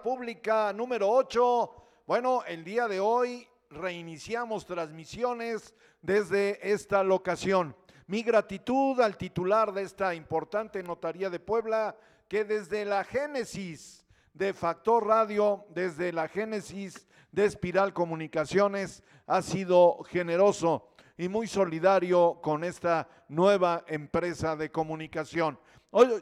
Pública número 8. Bueno, el día de hoy reiniciamos transmisiones desde esta locación. Mi gratitud al titular de esta importante notaría de Puebla, que desde la génesis de Factor Radio, desde la génesis de Espiral Comunicaciones, ha sido generoso y muy solidario con esta nueva empresa de comunicación.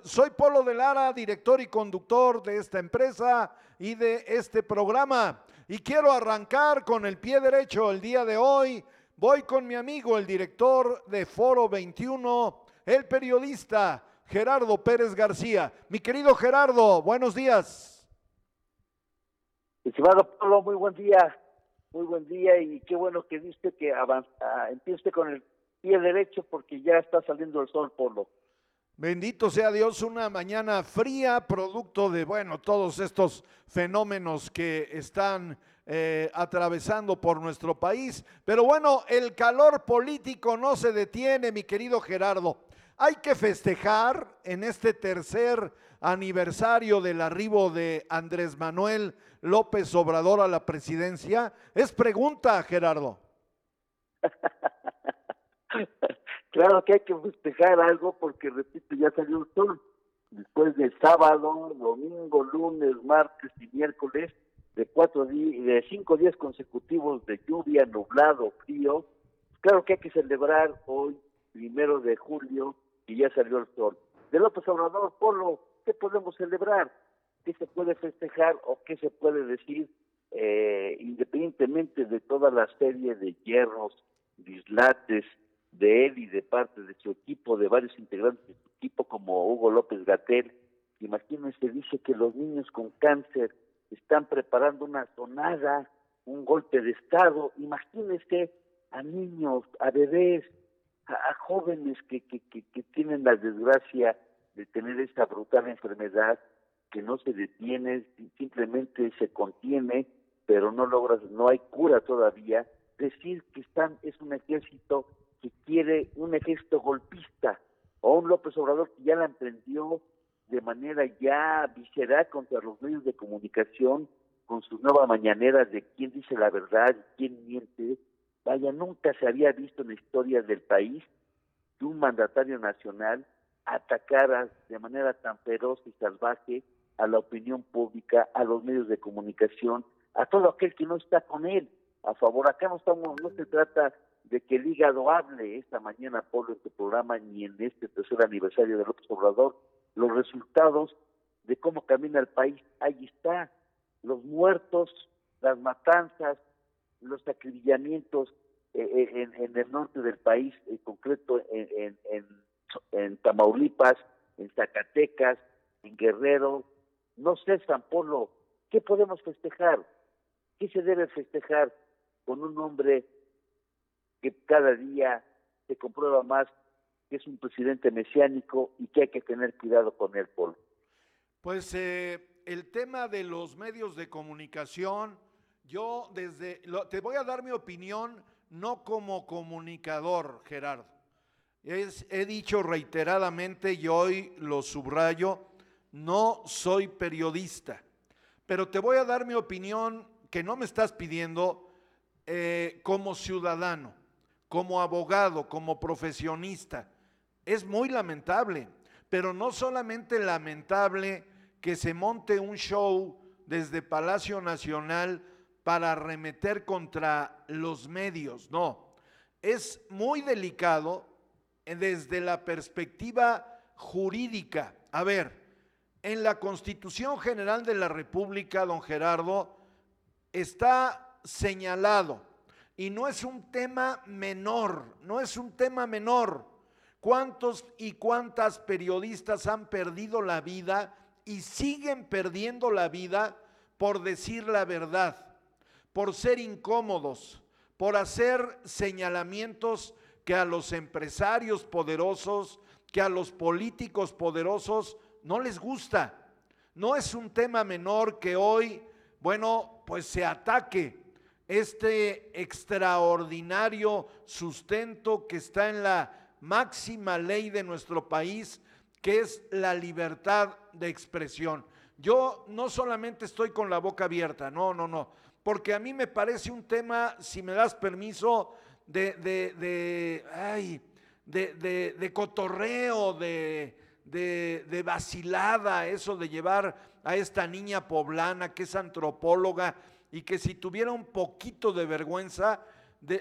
Soy Polo de Lara, director y conductor de esta empresa y de este programa. Y quiero arrancar con el pie derecho el día de hoy. Voy con mi amigo, el director de Foro 21, el periodista Gerardo Pérez García. Mi querido Gerardo, buenos días. Estimado Polo, muy buen día. Muy buen día y qué bueno que viste que avanza, empiece con el pie derecho porque ya está saliendo el sol, Polo. Bendito sea Dios, una mañana fría, producto de, bueno, todos estos fenómenos que están eh, atravesando por nuestro país. Pero bueno, el calor político no se detiene, mi querido Gerardo. Hay que festejar en este tercer aniversario del arribo de Andrés Manuel López Obrador a la presidencia. Es pregunta, Gerardo. claro que hay que festejar algo porque, repito, ya salió el sol. Después de sábado, domingo, lunes, martes y miércoles, de cuatro de cinco días consecutivos de lluvia, nublado, frío, claro que hay que celebrar hoy, primero de julio, y ya salió el sol. De López Obrador, Polo, ¿qué podemos celebrar? ¿Qué se puede festejar o qué se puede decir eh, independientemente de toda la serie de hierros, dislates de él y de parte de su equipo, de varios integrantes de su equipo como Hugo López Gatel? Imagínense, dice que los niños con cáncer están preparando una tonada, un golpe de Estado. Imagínense a niños, a bebés, a, jóvenes que, que, que, que tienen la desgracia de tener esta brutal enfermedad que no se detiene, simplemente se contiene, pero no logras, no hay cura todavía, decir que están es un ejército que quiere un ejército golpista o un López Obrador que ya la emprendió de manera ya visceral contra los medios de comunicación con sus nuevas mañaneras de quién dice la verdad, quién miente, Vaya, nunca se había visto en la historia del país que un mandatario nacional atacara de manera tan feroz y salvaje a la opinión pública, a los medios de comunicación, a todo aquel que no está con él a favor. Acá no estamos, no se trata de que el hígado hable esta mañana por este programa ni en este tercer aniversario del López Obrador. Los resultados de cómo camina el país, ahí está. Los muertos, las matanzas, los acribillamientos eh, eh, en, el norte del país, en concreto en, en, en, Tamaulipas, en Zacatecas, en Guerrero, no sé, San Polo, ¿qué podemos festejar? ¿Qué se debe festejar con un hombre que cada día se comprueba más que es un presidente mesiánico y que hay que tener cuidado con él, Polo? Pues eh, el tema de los medios de comunicación, yo desde, te voy a dar mi opinión no como comunicador, Gerardo. he dicho reiteradamente y hoy lo subrayo, no soy periodista, pero te voy a dar mi opinión que no me estás pidiendo eh, como ciudadano, como abogado, como profesionista. Es muy lamentable, pero no solamente lamentable que se monte un show desde Palacio Nacional para arremeter contra los medios, no. Es muy delicado desde la perspectiva jurídica. A ver, en la Constitución General de la República, don Gerardo, está señalado, y no es un tema menor, no es un tema menor. ¿Cuántos y cuántas periodistas han perdido la vida y siguen perdiendo la vida por decir la verdad? por ser incómodos, por hacer señalamientos que a los empresarios poderosos, que a los políticos poderosos no les gusta. No es un tema menor que hoy, bueno, pues se ataque este extraordinario sustento que está en la máxima ley de nuestro país, que es la libertad de expresión. yo no solamente estoy con la boca abierta, no, no, no, porque a mí me parece un tema, si me das permiso, de, de, de, ay, de, cotorreo, de, de, vacilada, eso de llevar a esta niña poblana que es antropóloga y que si tuviera un poquito de vergüenza,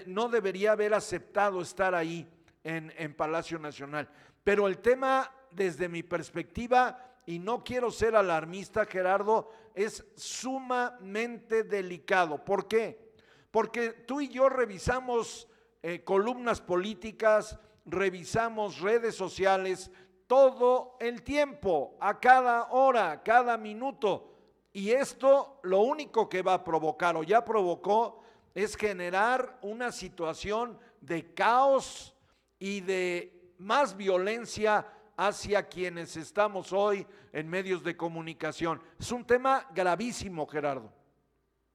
no debería haber aceptado estar ahí en, en Palacio Nacional. Pero el tema, desde mi perspectiva, y no quiero ser alarmista, Gerardo, es sumamente delicado. ¿Por qué? Porque tú y yo revisamos eh, columnas políticas, revisamos redes sociales todo el tiempo, a cada hora, cada minuto. Y esto lo único que va a provocar o ya provocó es generar una situación de caos y de más violencia hacia quienes estamos hoy en medios de comunicación. Es un tema gravísimo, Gerardo.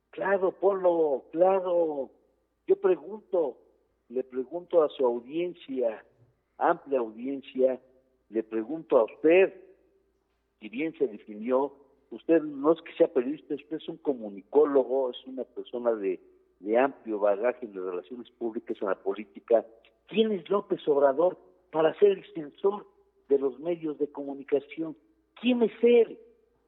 Claro, Polo, claro. Yo pregunto, le pregunto a su audiencia, amplia audiencia, le pregunto a usted, si bien se definió, usted no es que sea periodista, usted es un comunicólogo, es una persona de, de amplio bagaje en las relaciones públicas, en la política. ¿Quién es López Obrador para ser el censor de los medios de comunicación. ¿Quién es él?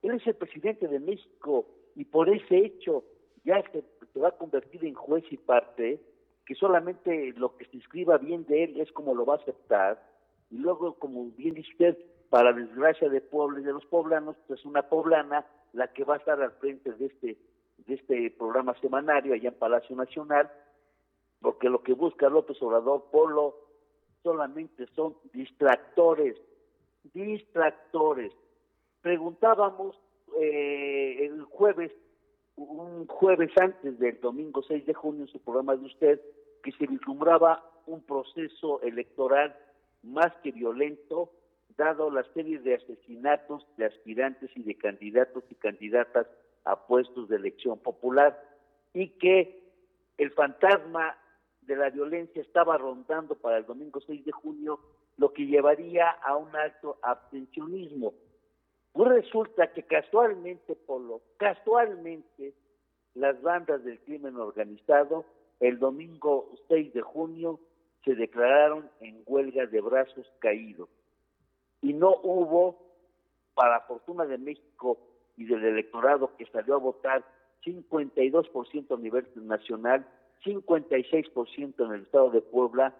Él es el presidente de México y por ese hecho ya se, va a convertir en juez y parte, que solamente lo que se escriba bien de él es como lo va a aceptar. Y luego, como bien dice usted, para desgracia de Puebla y de los poblanos, pues es una poblana la que va a estar al frente de este, de este programa semanario allá en Palacio Nacional, porque lo que busca López Obrador, Polo, solamente son distractores, distractores. Preguntábamos eh, el jueves, un jueves antes del domingo 6 de junio en su programa de usted, que se vislumbraba un proceso electoral más que violento, dado la serie de asesinatos de aspirantes y de candidatos y candidatas a puestos de elección popular, y que el fantasma de la violencia estaba rondando para el domingo 6 de junio, lo que llevaría a un alto abstencionismo. Pues resulta que casualmente, Polo, casualmente, las bandas del crimen organizado el domingo 6 de junio se declararon en huelga de brazos caídos. Y no hubo, para fortuna de México y del electorado que salió a votar, 52% a nivel nacional 56% en el estado de Puebla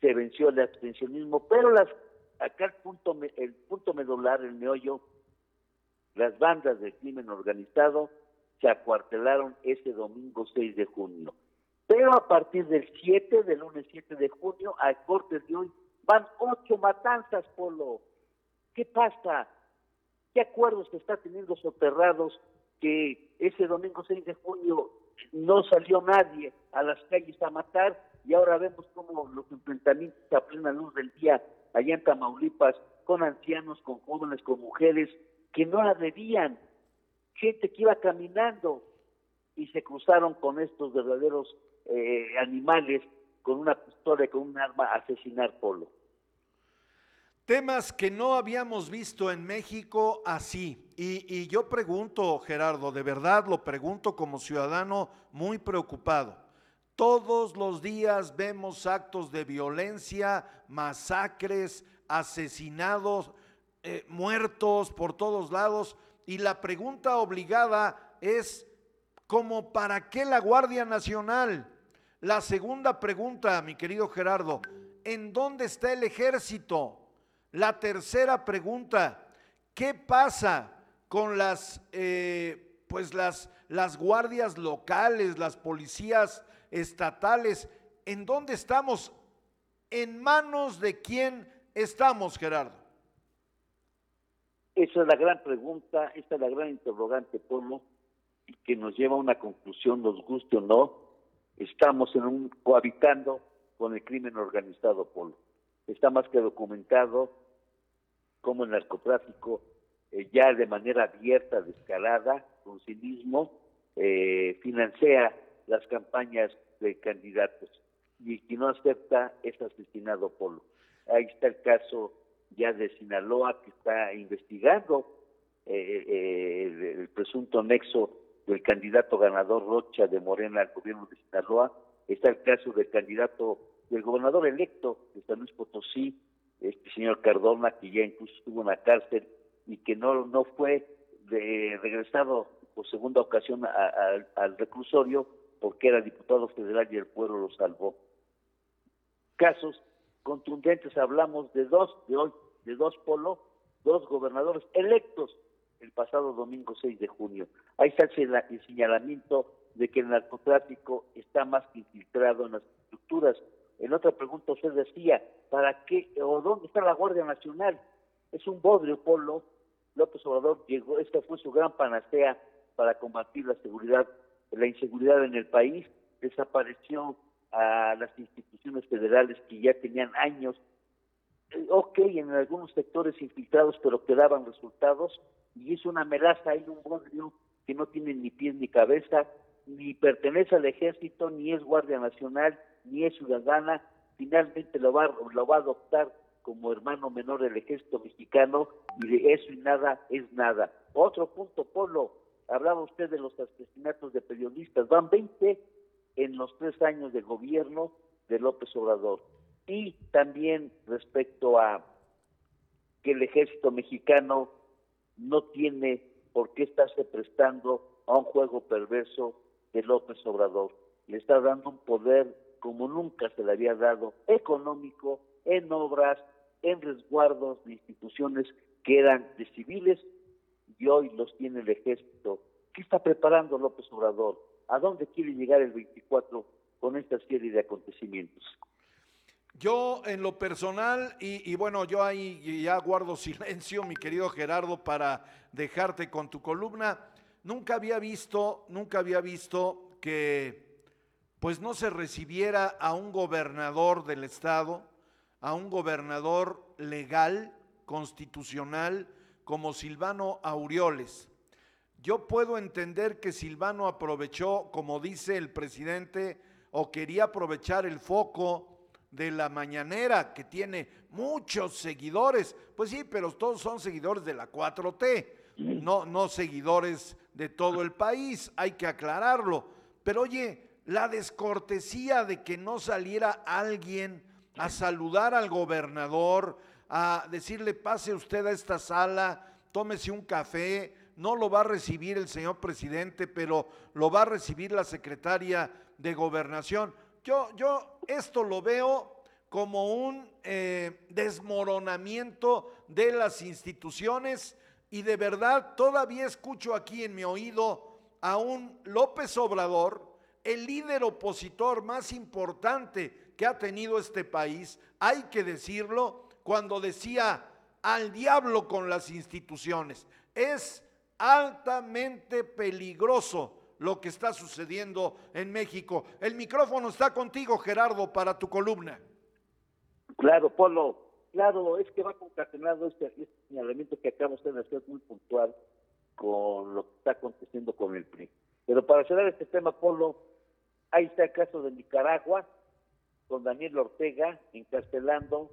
se venció el abstencionismo, pero las acá el punto el punto medular, el meollo, las bandas del crimen organizado se acuartelaron ese domingo 6 de junio. Pero a partir del 7, del lunes 7 de junio, al corte de hoy, van ocho matanzas, Polo. ¿Qué pasa? ¿Qué acuerdos se está teniendo soterrados que ese domingo 6 de junio no salió nadie a las calles a matar y ahora vemos cómo los enfrentamientos a plena luz del día allá en Tamaulipas con ancianos, con jóvenes, con mujeres que no la debían, gente que iba caminando y se cruzaron con estos verdaderos eh, animales con una pistola y con un arma a asesinar Polo. Temas que no habíamos visto en México así. Y, yo pregunto, Gerardo, de verdad lo pregunto como ciudadano muy preocupado. Todos los días vemos actos de violencia, masacres, asesinados, eh, muertos por todos lados. Y la pregunta obligada es, ¿cómo para qué la Guardia Nacional? La segunda pregunta, mi querido Gerardo, ¿en dónde está el ejército? La tercera pregunta, ¿qué pasa con las, eh, pues las, las guardias locales, las policías estatales? ¿En dónde estamos? ¿En manos de quién estamos, Gerardo? Esa es la gran pregunta, esta es la gran interrogante, Polo, que nos lleva a una conclusión, nos guste o no, estamos en un cohabitando con el crimen organizado, Polo. Está más que documentado como el narcotráfico eh, ya de manera abierta, descarada, con cinismo, eh, financia las campañas de candidatos y quien no acepta es asesinado Polo. Ahí está el caso ya de Sinaloa que está investigando eh, el, presunto nexo del candidato ganador Rocha de Morena al gobierno de Sinaloa, está el caso del candidato del gobernador electo de San Luis Potosí, este señor Cardona, que ya incluso estuvo en la cárcel y que no, no fue de, regresado por segunda ocasión al reclusorio porque era diputado federal y el pueblo lo salvó. Casos contundentes, hablamos de dos, de hoy, de dos polos, dos gobernadores electos el pasado domingo 6 de junio. Ahí está el señalamiento de que el narcotráfico está más infiltrado en las estructuras. En otra pregunta usted decía, ¿para qué o dónde está la Guardia Nacional? Es un bodrio, Polo. López Obrador llegó, esta fue su gran panacea para combatir la seguridad, la inseguridad en el país. Desapareció a las instituciones federales que ya tenían años, eh, ok, en algunos sectores infiltrados, pero que daban resultados, y es una melaza, hay un bodrio que no tiene ni pies ni cabeza, ni pertenece al ejército, ni es Guardia Nacional, ni es ciudadana, finalmente lo va, lo va a adoptar como hermano menor del ejército mexicano y de eso y nada es nada. Otro punto, Polo, hablaba usted de los asesinatos de periodistas, van 20 en los tres años de gobierno de López Obrador. Y también respecto a que el ejército mexicano no tiene por qué estarse prestando a un juego perverso de López Obrador. Le está dando un poder como nunca se le había dado, económico, en obras, en resguardos de instituciones que eran de civiles y hoy los tiene el ejército. ¿Qué está preparando López Obrador? ¿A dónde quiere llegar el 24 con esta serie de acontecimientos? Yo en lo personal, y, bueno, yo ahí ya guardo silencio, mi querido Gerardo, para dejarte con tu columna, nunca había visto, nunca había visto que pues no se recibiera a un gobernador del estado, a un gobernador legal, constitucional, como Silvano Aureoles. Yo puedo entender que Silvano aprovechó, como dice el presidente, o quería aprovechar el foco de la mañanera, que tiene muchos seguidores. Pues sí, pero todos son seguidores de la 4T, no, no seguidores de todo el país, hay que aclararlo. Pero oye, la descortesía de que no saliera alguien a saludar al gobernador, a decirle pase usted a esta sala, tómese un café, no lo va a recibir el señor presidente, pero lo va a recibir la secretaria de gobernación. Yo, yo esto lo veo como un eh, desmoronamiento de las instituciones y de verdad todavía escucho aquí en mi oído a un López Obrador, el líder opositor más importante que ha tenido este país, hay que decirlo, cuando decía al diablo con las instituciones. Es altamente peligroso lo que está sucediendo en México. El micrófono está contigo, Gerardo, para tu columna. Claro, Polo, claro, es que va concatenado este, este señalamiento que acabamos de hacer muy puntual con lo que está aconteciendo con el PRI. Pero para cerrar este tema, Polo, ahí está el caso de Nicaragua, con Daniel Ortega encarcelando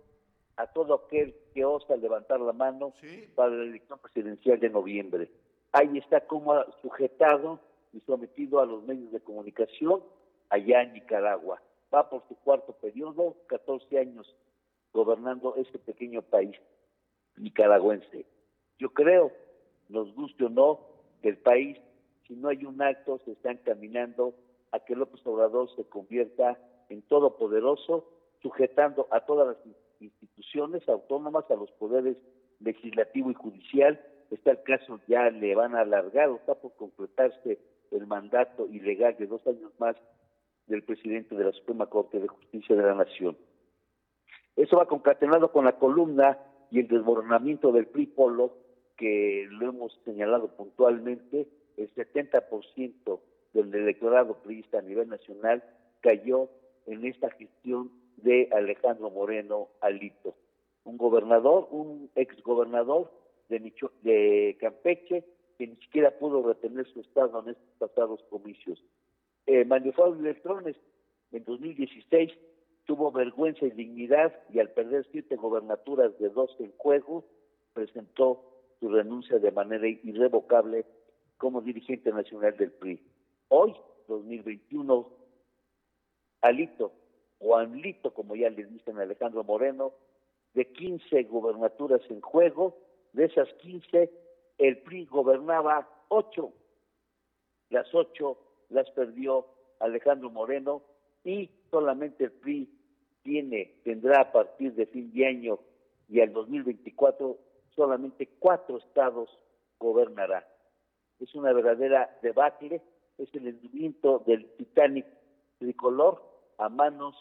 a todo aquel que osa levantar la mano para la elección presidencial de noviembre. Ahí está como sujetado y sometido a los medios de comunicación allá en Nicaragua. Va por su cuarto periodo, 14 años gobernando este pequeño país nicaragüense. Yo creo, nos guste o no, que el país, si no hay un acto, se está encaminando a que López Obrador se convierta en todopoderoso, sujetando a todas las instituciones autónomas, a los poderes legislativo y judicial. Está el caso, ya le van a alargar, o está por completarse el mandato ilegal de dos años más del presidente de la Suprema Corte de Justicia de la Nación. Eso va concatenado con la columna y el desmoronamiento del PRI Polo, que lo hemos señalado puntualmente, el 70% del electorado priista a nivel nacional cayó en esta gestión de Alejandro Moreno Alito, un gobernador, un exgobernador de, de Campeche que ni siquiera pudo retener su estado en estos pasados comicios. Eh, Electrones en 2016 tuvo vergüenza y dignidad y al perder siete gobernaturas de dos en juego, presentó su renuncia de manera irrevocable como dirigente nacional del PRI. Hoy, 2021, Alito, o Anlito, como ya le dicen a Alejandro Moreno, de 15 gobernaturas en juego, de esas 15, el PRI gobernaba 8. Las 8 las perdió Alejandro Moreno y solamente el PRI tiene, tendrá a partir de fin de año y al 2024 solamente cuatro estados gobernará. Es una verdadera debacle, es el hundimiento del Titanic tricolor a manos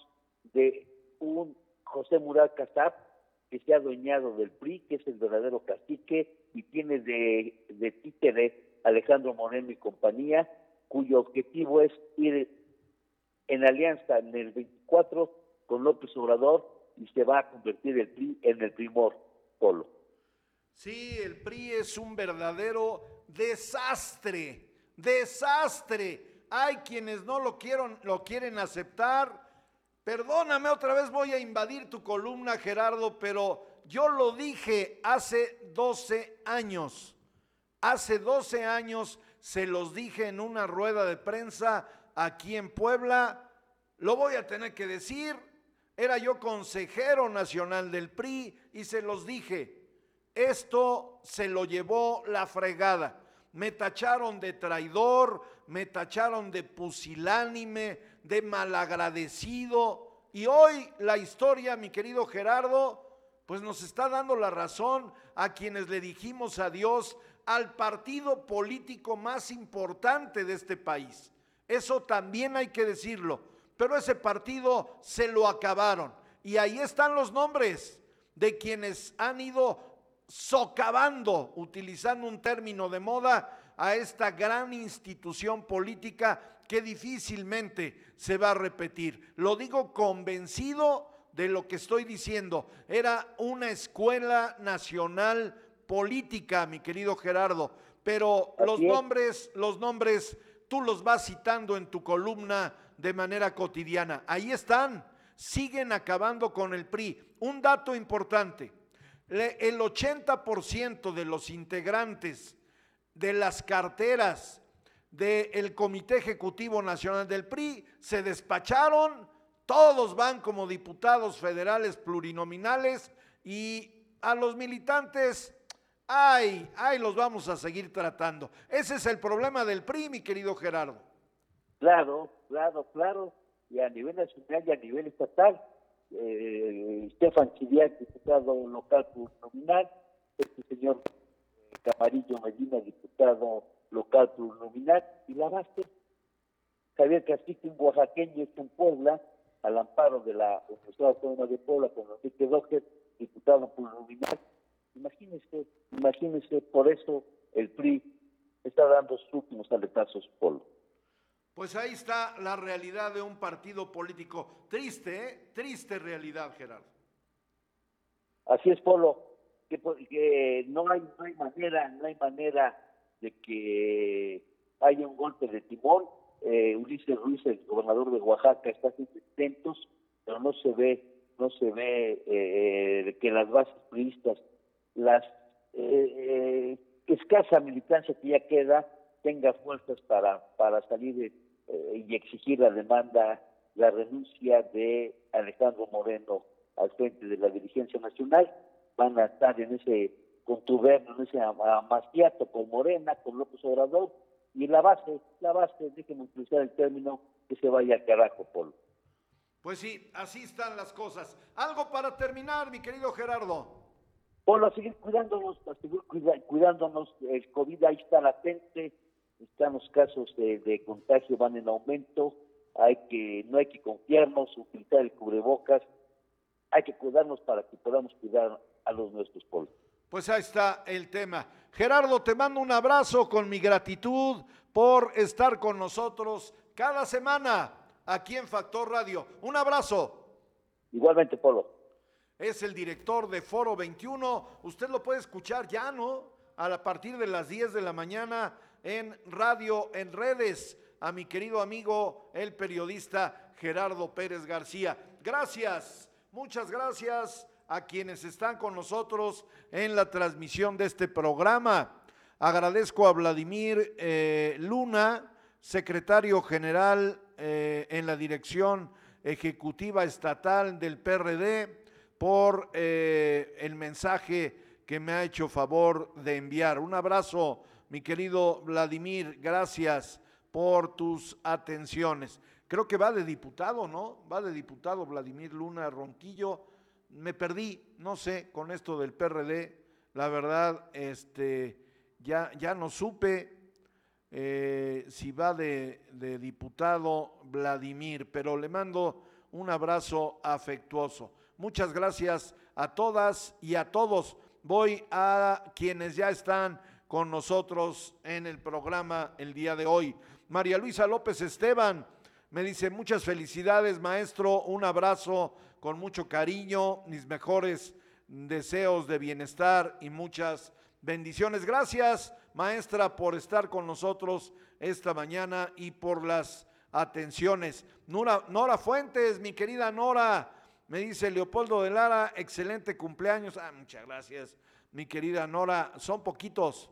de un José Murat Casab que se ha adueñado del PRI, que es el verdadero cacique y tiene de, de títere Alejandro Moreno y compañía, cuyo objetivo es ir en alianza en el 24 con López Obrador y se va a convertir el PRI en el primor polo. Sí, el PRI es un verdadero desastre, desastre. Hay quienes no lo, quieren, lo quieren aceptar. Perdóname, otra vez voy a invadir tu columna, Gerardo, pero yo lo dije hace 12 años. Hace 12 años se los dije en una rueda de prensa aquí en Puebla. Lo voy a tener que decir. Era yo consejero nacional del PRI y se los dije. Esto se lo llevó la fregada. Me tacharon de traidor, me tacharon de pusilánime, de malagradecido. Y hoy la historia, mi querido Gerardo, pues nos está dando la razón a quienes le dijimos adiós al partido político más importante de este país. Eso también hay que decirlo. Pero ese partido se lo acabaron. Y ahí están los nombres de quienes han ido socavando, utilizando un término de moda, a esta gran institución política que difícilmente se va a repetir. Lo digo convencido de lo que estoy diciendo. Era una escuela nacional política, mi querido Gerardo, pero los nombres, los nombres, tú los vas citando en tu columna de manera cotidiana. Ahí están, siguen acabando con el PRI. Un dato importante el 80% de los integrantes de las carteras del Comité Ejecutivo Nacional del PRI se despacharon, todos van como diputados federales plurinominales y a los militantes, ay, ay, los vamos a seguir tratando. Ese es el problema del PRI, mi querido Gerardo. Claro, claro, claro, y a nivel nacional y a nivel estatal eh, Stefan Chiriac, diputado local plurinominal, este señor eh, Camarillo Medina, diputado local plurinominal, y la base, Javier Castillo, un oaxaqueño, está en Puebla, al amparo de la Universidad Autónoma de Puebla, con Enrique Doger, diputado plurinominal. Imagínense, imagínense, por eso el PRI está dando sus últimos aletazos Polo. Pues ahí está la realidad de un partido político. Triste, ¿eh? Triste realidad, Gerardo. Así es, Polo. Que, no, hay, no hay manera, no hay manera de que haya un golpe de timón. Eh, Ulises Ruiz, el gobernador de Oaxaca, está haciendo intentos, pero no se ve, no se ve eh, que las bases turistas, las eh, escasa militancia que ya queda, tenga fuerzas para, para salir eh, y exigir la demanda, la renuncia de Alejandro Moreno al frente de la dirigencia nacional. Van a estar en ese contubernio, en ese amaciato con Morena, con López Obrador, y la base, la base, déjenme utilizar el término, que se vaya al carajo, Polo. Pues sí, así están las cosas. Algo para terminar, mi querido Gerardo. Polo, a seguir cuidándonos, a seguir cuidándonos, el COVID ahí está latente, están los casos de, contagio van en aumento, hay que no hay que confiarnos, utilizar el cubrebocas, hay que cuidarnos para que podamos cuidar a los nuestros pueblos. Pues ahí está el tema. Gerardo, te mando un abrazo con mi gratitud por estar con nosotros cada semana aquí en Factor Radio. Un abrazo. Igualmente, Polo. Es el director de Foro 21. Usted lo puede escuchar ya, ¿no? A partir de las 10 de la mañana en radio, en redes, a mi querido amigo, el periodista Gerardo Pérez García. Gracias, muchas gracias a quienes están con nosotros en la transmisión de este programa. Agradezco a Vladimir eh, Luna, secretario general eh, en la dirección ejecutiva estatal del PRD, por eh, el mensaje que me ha hecho favor de enviar. Un abrazo, mi querido Vladimir, gracias por tus atenciones. Creo que va de diputado, ¿no? Va de diputado Vladimir Luna Ronquillo. Me perdí, no sé, con esto del PRD. La verdad, este, ya, ya no supe eh, si va de, de diputado Vladimir, pero le mando un abrazo afectuoso. Muchas gracias a todas y a todos. Voy a quienes ya están con nosotros en el programa el día de hoy. María Luisa López Esteban me dice muchas felicidades maestro, un abrazo con mucho cariño, mis mejores deseos de bienestar y muchas bendiciones. Gracias maestra por estar con nosotros esta mañana y por las atenciones. Nora, Fuentes, mi querida Nora, me dice Leopoldo de Lara, excelente cumpleaños. Ah, muchas gracias, mi querida Nora. Son poquitos.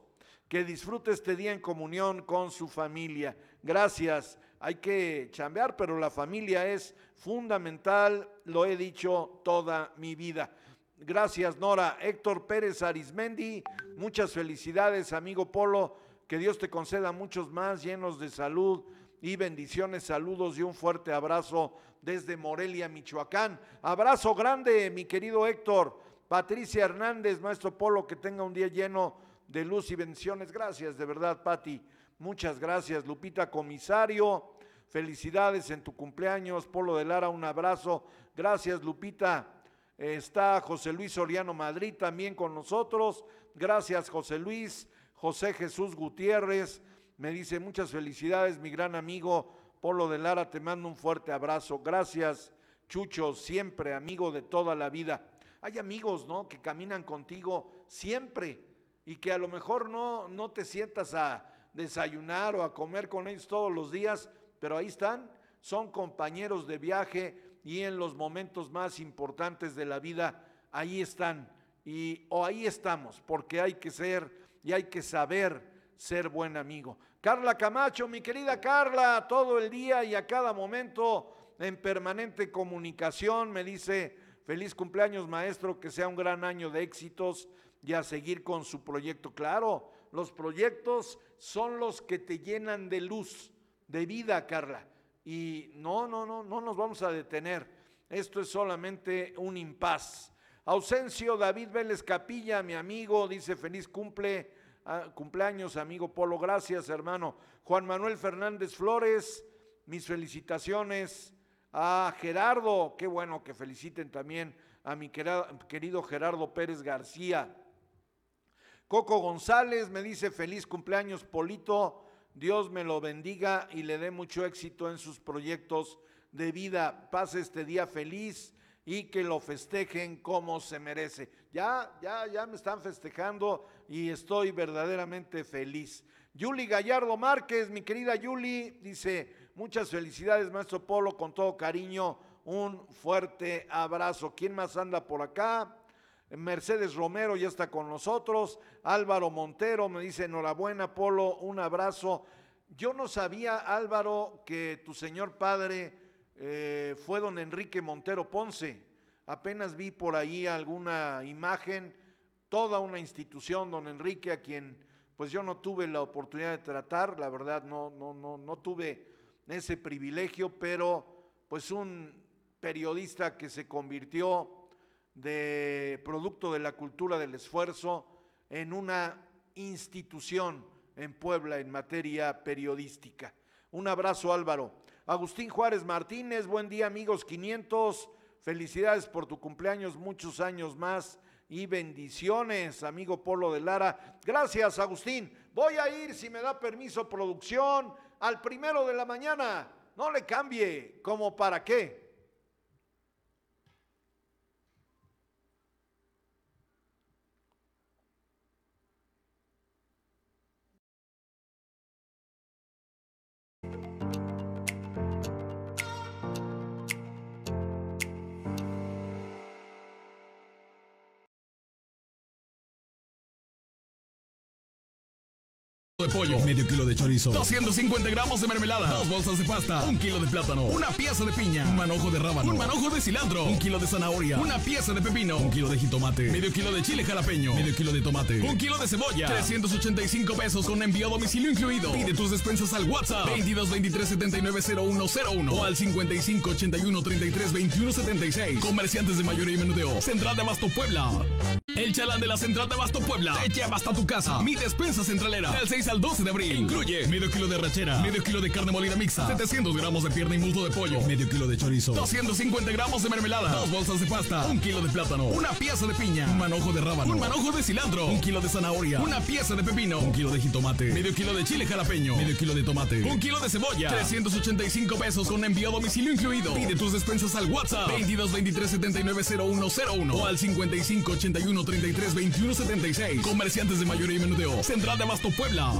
Que disfrute este día en comunión con su familia. Gracias. Hay que chambear, pero la familia es fundamental, lo he dicho toda mi vida. Gracias, Nora. Héctor Pérez Arismendi, muchas felicidades, amigo Polo. Que Dios te conceda muchos más llenos de salud y bendiciones, saludos y un fuerte abrazo desde Morelia, Michoacán. Abrazo grande, mi querido Héctor. Patricia Hernández, maestro Polo, que tenga un día lleno de luz y bendiciones. Gracias, de verdad, Pati. Muchas gracias, Lupita Comisario. Felicidades en tu cumpleaños, Polo de Lara, un abrazo. Gracias, Lupita. Está José Luis Soriano Madrid también con nosotros. Gracias, José Luis. José Jesús Gutiérrez me dice muchas felicidades, mi gran amigo Polo de Lara, te mando un fuerte abrazo. Gracias, Chucho, siempre amigo de toda la vida. Hay amigos, ¿no? Que caminan contigo siempre y que a lo mejor no, no te sientas a desayunar o a comer con ellos todos los días, pero ahí están, son compañeros de viaje y en los momentos más importantes de la vida, ahí están. Y o ahí estamos, porque hay que ser y hay que saber ser buen amigo. Carla Camacho, mi querida Carla, todo el día y a cada momento en permanente comunicación, me dice, feliz cumpleaños maestro, que sea un gran año de éxitos y a seguir con su proyecto. Claro, los proyectos son los que te llenan de luz, de vida, Carla. Y no, no, no, no nos vamos a detener. Esto es solamente un impas. Ausencio David Vélez Capilla, mi amigo, dice feliz cumple Ah, cumpleaños, amigo Polo. Gracias, hermano. Juan Manuel Fernández Flores, mis felicitaciones. A Gerardo, qué bueno que feliciten también a mi querido Gerardo Pérez García. Coco González me dice feliz cumpleaños, Polito. Dios me lo bendiga y le dé mucho éxito en sus proyectos de vida. Pase este día feliz y que lo festejen como se merece. Ya, ya, ya me están festejando y estoy verdaderamente feliz. Yuli Gallardo Márquez, mi querida Yuli, dice, muchas felicidades, maestro Polo, con todo cariño, un fuerte abrazo. ¿Quién más anda por acá? Mercedes Romero ya está con nosotros. Álvaro Montero me dice, enhorabuena, Polo, un abrazo. Yo no sabía, Álvaro, que tu señor padre eh, fue don Enrique Montero Ponce. Apenas vi por ahí alguna imagen, toda una institución, don Enrique, a quien pues yo no tuve la oportunidad de tratar, la verdad no, no, no, no tuve ese privilegio, pero pues un periodista que se convirtió de producto de la cultura del esfuerzo en una institución en Puebla en materia periodística. Un abrazo Álvaro. Agustín Juárez Martínez, buen día amigos 500, felicidades por tu cumpleaños, muchos años más y bendiciones, amigo Polo de Lara. Gracias Agustín, voy a ir, si me da permiso producción, al primero de la mañana, no le cambie, como para qué. De pollo, medio kilo de chorizo, 250 gramos de mermelada, dos bolsas de pasta, un kilo de plátano, una pieza de piña, un manojo de rábano, un manojo de cilantro, un kilo de zanahoria, una pieza de pepino, un kilo de jitomate, medio kilo de chile jalapeño, medio kilo de tomate, un kilo de cebolla, 385 pesos con envío a domicilio incluido. Pide tus despensas al WhatsApp. 22 23 79 0101 o al 55 81 33 21 76. Comerciantes de mayoría y menudeo. Central de Abasto Puebla. El chalán de la Central de Abasto Puebla. Te lleva hasta tu casa. Mi despensa centralera. Del 6 al 12 de abril. Incluye medio kilo de rachera, medio kilo de carne molida mixta, 700 gramos de pierna y muslo de pollo, medio kilo de chorizo, 250 gramos de mermelada, dos bolsas de pasta, un kilo de plátano, una pieza de piña, un manojo de rábano, un manojo de cilantro, un kilo de zanahoria, una pieza de pepino, un kilo de jitomate, medio kilo de chile jalapeño, medio kilo de tomate, un kilo de cebolla, 385 pesos con envío a domicilio incluido. Pide tus despensas al WhatsApp 22 23 79 0101 o al 55 81 33 21 76. Comerciantes de mayoría y menudeo. Central de Abasto Puebla.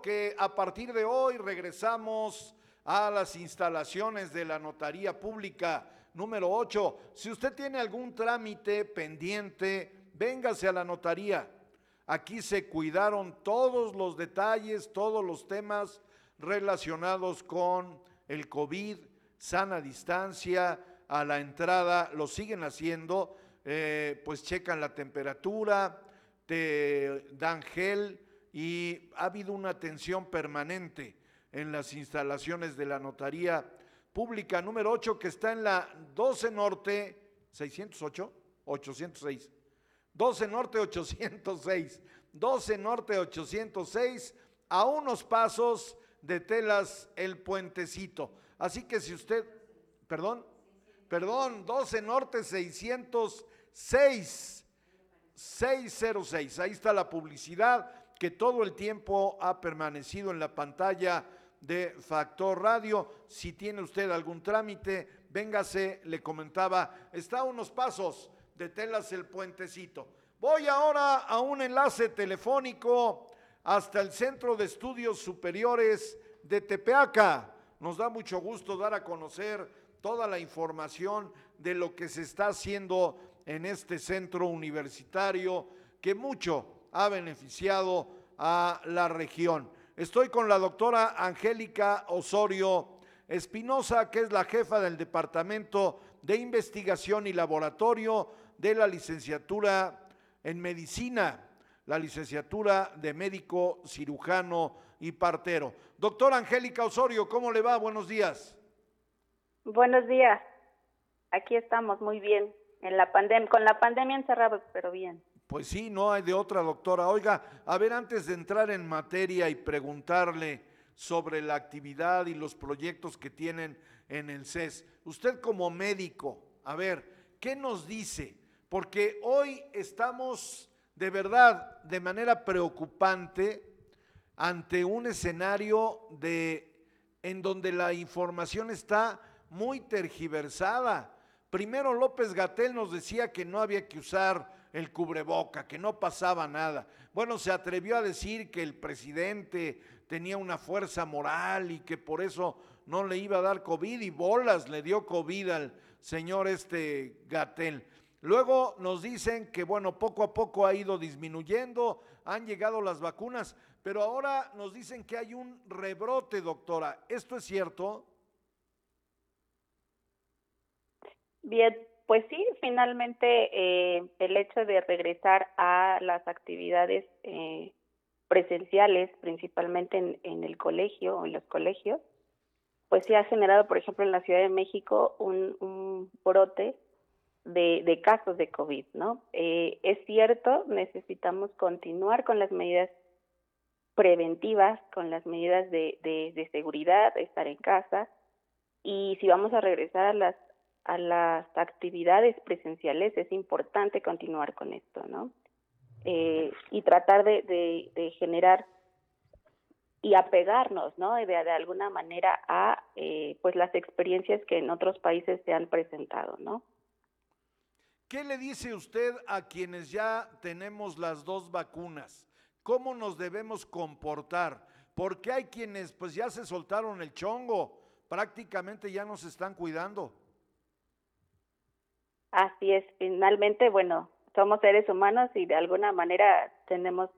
Que a partir de hoy regresamos a las instalaciones de la Notaría Pública número 8. Si usted tiene algún trámite pendiente, véngase a la notaría. Aquí se cuidaron todos los detalles, todos los temas relacionados con el COVID, sana distancia, a la entrada, lo siguen haciendo, eh, pues checan la temperatura, te dan gel y ha habido una atención permanente en las instalaciones de la Notaría Pública número 8 que está en la 12 Norte, 608, 806. 12 Norte 806. 12 Norte 806, a unos pasos de Telas el Puentecito. Así que si usted, perdón, perdón, 12 Norte 606, 606. Ahí está la publicidad que todo el tiempo ha permanecido en la pantalla de Factor Radio. Si tiene usted algún trámite, véngase, le comentaba, está a unos pasos de Telas el Puentecito. Voy ahora a un enlace telefónico hasta el Centro de Estudios Superiores de Tepeaca. Nos da mucho gusto dar a conocer toda la información de lo que se está haciendo en este centro universitario que mucho ha beneficiado a la región. Estoy con la doctora Angélica Osorio Espinosa, que es la jefa del Departamento de Investigación y Laboratorio de la licenciatura en Medicina, la licenciatura de médico, cirujano y partero. Doctora Angélica Osorio, ¿cómo le va? Buenos días. Buenos días. Aquí estamos muy bien. En la pandemia, con la pandemia encerrados, pero bien. Pues sí, no hay de otra, doctora. Oiga, a ver, antes de entrar en materia y preguntarle sobre la actividad y los proyectos que tienen en el CES, usted como médico, a ver, ¿qué nos dice? Porque hoy estamos de verdad de manera preocupante ante un escenario de en donde la información está muy tergiversada. Primero López Gatel nos decía que no había que usar el cubreboca, que no pasaba nada. Bueno, se atrevió a decir que el presidente tenía una fuerza moral y que por eso no le iba a dar COVID y bolas le dio COVID al señor este Gatel. Luego nos dicen que, bueno, poco a poco ha ido disminuyendo, han llegado las vacunas, pero ahora nos dicen que hay un rebrote, doctora. ¿Esto es cierto? Bien, pues sí, finalmente eh, el hecho de regresar a las actividades eh, presenciales, principalmente en, el colegio o en los colegios, pues sí ha generado, por ejemplo, en la Ciudad de México un, un brote de, de, casos de COVID, ¿no? Eh, es cierto, necesitamos continuar con las medidas preventivas, con las medidas de, de, de seguridad, estar en casa, y si vamos a regresar a las a las actividades presenciales, es importante continuar con esto, ¿no? Eh, y tratar de, generar y apegarnos, ¿no? De, de alguna manera a, eh, pues, las experiencias que en otros países se han presentado, ¿no? ¿Qué le dice usted a quienes ya tenemos las dos vacunas? ¿Cómo nos debemos comportar? Porque hay quienes, pues, ya se soltaron el chongo, prácticamente ya nos están cuidando. Así es, finalmente, bueno, somos seres humanos y de alguna manera tenemos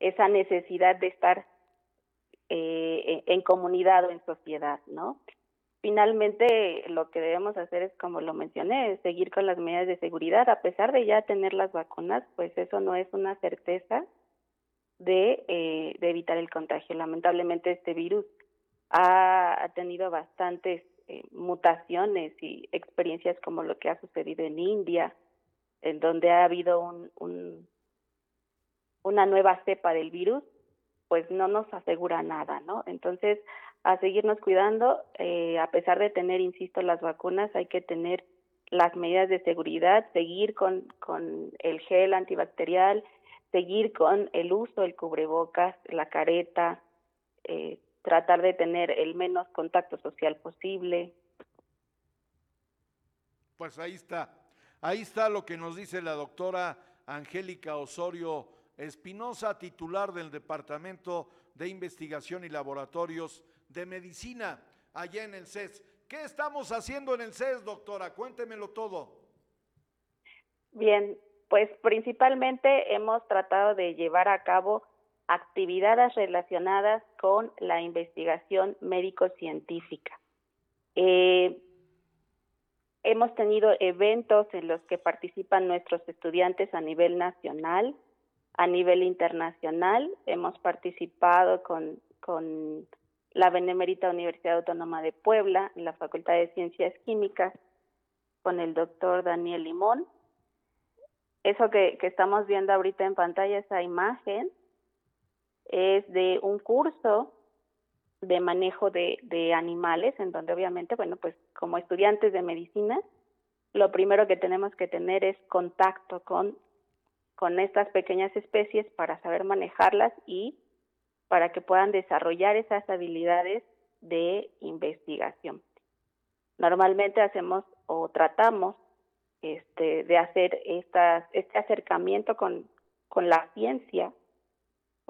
esa necesidad de estar eh, en comunidad o en sociedad, ¿no? Finalmente, lo que debemos hacer es, como lo mencioné, seguir con las medidas de seguridad. A pesar de ya tener las vacunas, pues eso no es una certeza de, eh, de evitar el contagio. Lamentablemente, este virus ha, ha tenido bastantes eh, mutaciones y experiencias como lo que ha sucedido en India, en donde ha habido un, un, una nueva cepa del virus, pues no nos asegura nada, ¿no? Entonces, a seguirnos cuidando, eh, a pesar de tener, insisto, las vacunas, hay que tener las medidas de seguridad, seguir con, el gel antibacterial, seguir con el uso del cubrebocas, la careta, eh, tratar de tener el menos contacto social posible. Pues ahí está, ahí está lo que nos dice la doctora Angélica Osorio Espinosa, titular del Departamento de Investigación y Laboratorios de Medicina, allá en el CES. ¿Qué estamos haciendo en el CES, doctora? Cuéntemelo todo. Bien, pues principalmente hemos tratado de llevar a cabo actividades relacionadas con la investigación médico-científica. Eh, hemos tenido eventos en los que participan nuestros estudiantes a nivel nacional, a nivel internacional. Hemos participado con, con la Benemérita Universidad Autónoma de Puebla, en la Facultad de Ciencias Químicas, con el doctor Daniel Limón. Eso que, que estamos viendo ahorita en pantalla, esa imagen, es de un curso de manejo de, de animales, en donde obviamente, bueno, pues como estudiantes de medicina, lo primero que tenemos que tener es contacto con, con estas pequeñas especies para saber manejarlas y para que puedan desarrollar esas habilidades de investigación. Normalmente hacemos o tratamos este, de hacer estas, este acercamiento con, con la ciencia,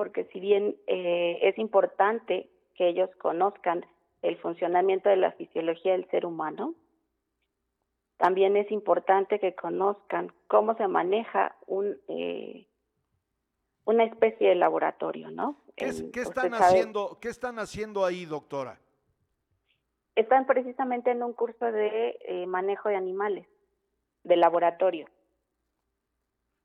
porque si bien eh, es importante que ellos conozcan el funcionamiento de la fisiología del ser humano, también es importante que conozcan cómo se maneja un, eh, una especie de laboratorio, ¿no? ¿Qué, están haciendo, ¿Qué están haciendo ahí, doctora? Están precisamente en un curso de eh, manejo de animales, de laboratorio.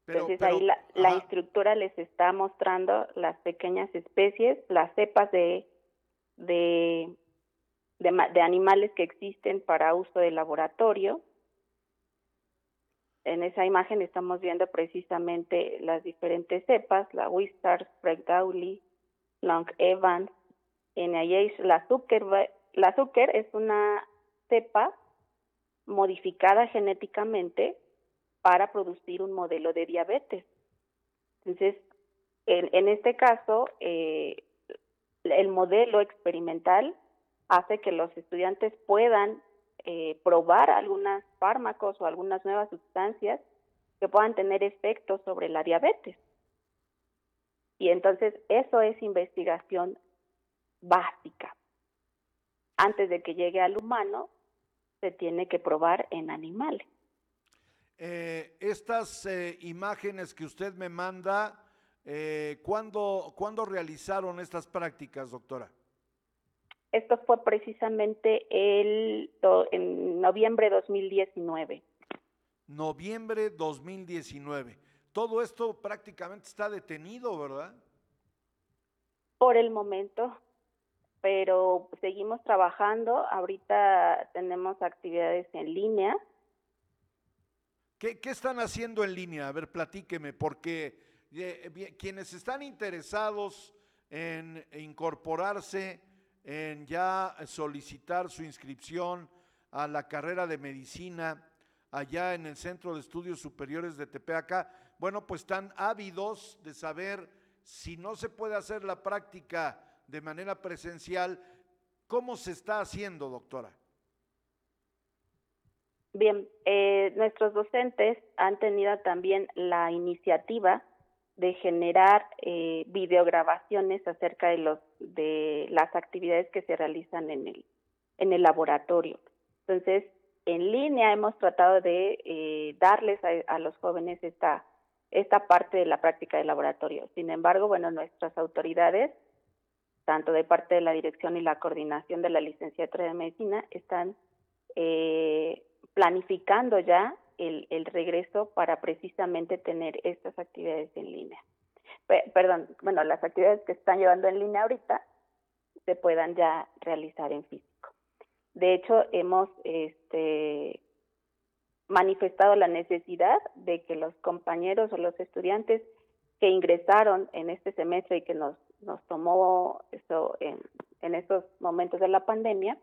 Entonces ahí la, la, instructora les está mostrando las pequeñas especies, las cepas de, de, de, de animales que existen para uso de laboratorio. En esa imagen estamos viendo precisamente las diferentes cepas, la Wistar, Sprague Dowley, Long Evans, NIH, la Zucker, la Zucker es una cepa modificada genéticamente para producir un modelo de diabetes. Entonces, en, este caso, eh, el modelo experimental hace que los estudiantes puedan eh, probar algunos fármacos o algunas nuevas sustancias que puedan tener efectos sobre la diabetes. Y entonces eso es investigación básica. Antes de que llegue al humano, se tiene que probar en animales. Eh, estas eh, imágenes que usted me manda, eh, ¿cuándo, ¿cuándo realizaron estas prácticas, doctora? Esto fue precisamente el en noviembre de 2019. Noviembre 2019. Todo esto prácticamente está detenido, ¿verdad? Por el momento, pero seguimos trabajando. Ahorita tenemos actividades en línea. ¿Qué, están haciendo en línea? A ver, platíqueme, porque eh, quienes están interesados en incorporarse en ya solicitar su inscripción a la carrera de medicina allá en el Centro de Estudios Superiores de Tepeaca, bueno, pues están ávidos de saber si no se puede hacer la práctica de manera presencial, ¿cómo se está haciendo, doctora? Bien, eh, nuestros docentes han tenido también la iniciativa de generar eh, videograbaciones acerca de los de las actividades que se realizan en el en el laboratorio. Entonces, en línea hemos tratado de eh, darles a, los jóvenes esta esta parte de la práctica de laboratorio. Sin embargo, bueno, nuestras autoridades, tanto de parte de la dirección y la coordinación de la licenciatura de medicina, están eh, planificando ya el, el regreso para precisamente tener estas actividades en línea. perdón, bueno, las actividades que están llevando en línea ahorita se puedan ya realizar en físico. De hecho, hemos este, manifestado la necesidad de que los compañeros o los estudiantes que ingresaron en este semestre y que nos, nos tomó eso en, en estos momentos de la pandemia,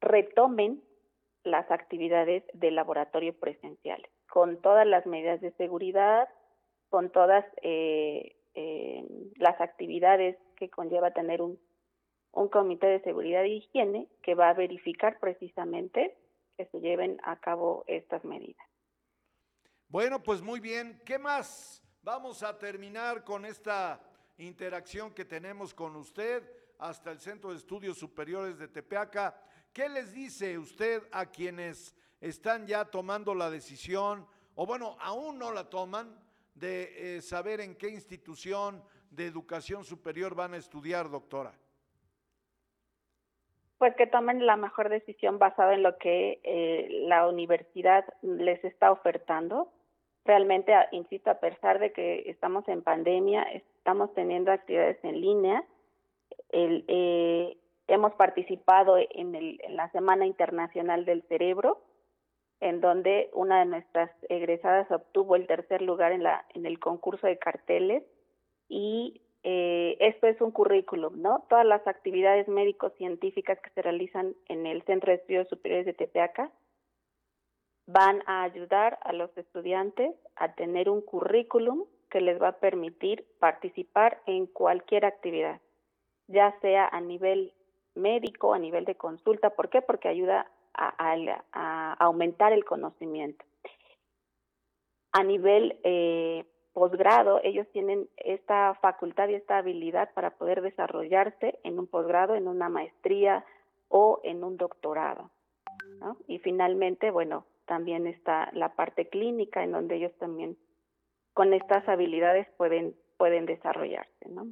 retomen las actividades de laboratorio presenciales, con todas las medidas de seguridad, con todas eh, eh, las actividades que conlleva tener un, un comité de seguridad e higiene que va a verificar precisamente que se lleven a cabo estas medidas. Bueno, pues muy bien. ¿Qué más Vamos a terminar con esta interacción que tenemos con usted hasta el Centro de Estudios Superiores de Tepeaca. ¿Qué les dice usted a quienes están ya tomando la decisión, o bueno, aún no la toman, de eh, saber en qué institución de educación superior van a estudiar, doctora? Pues que tomen la mejor decisión basada en lo que eh, la universidad les está ofertando. Realmente, insisto, a pesar de que estamos en pandemia, estamos teniendo actividades en línea. El, eh, hemos participado en, el, la Semana Internacional del Cerebro, en donde una de nuestras egresadas obtuvo el tercer lugar en, la, en el concurso de carteles y eh, esto es un currículum, ¿no? Todas las actividades médico-científicas que se realizan en el Centro de Estudios Superiores de Tepeaca van a ayudar a los estudiantes a tener un currículum que les va a permitir participar en cualquier actividad, ya sea a nivel médico, a nivel de consulta. ¿Por qué? Porque ayuda a, aumentar el conocimiento. A nivel eh, posgrado, ellos tienen esta facultad y esta habilidad para poder desarrollarse en un posgrado, en una maestría o en un doctorado. Y finalmente, bueno, también está la parte clínica en donde ellos también con estas habilidades pueden, pueden desarrollarse. ¿no?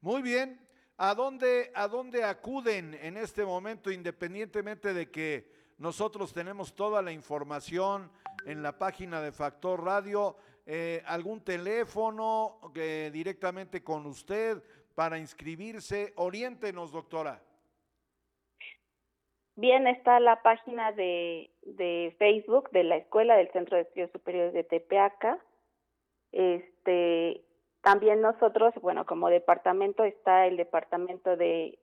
Muy bien, ¿A dónde, ¿A dónde acuden en este momento, independientemente de que nosotros tenemos toda la información en la página de Factor Radio? Eh, ¿Algún teléfono que directamente con usted para inscribirse? Oriéntenos, doctora. Bien, está la página de, de, Facebook de la Escuela del Centro de Estudios Superiores de Tepeaca. Este, también nosotros, bueno, como departamento está el departamento de,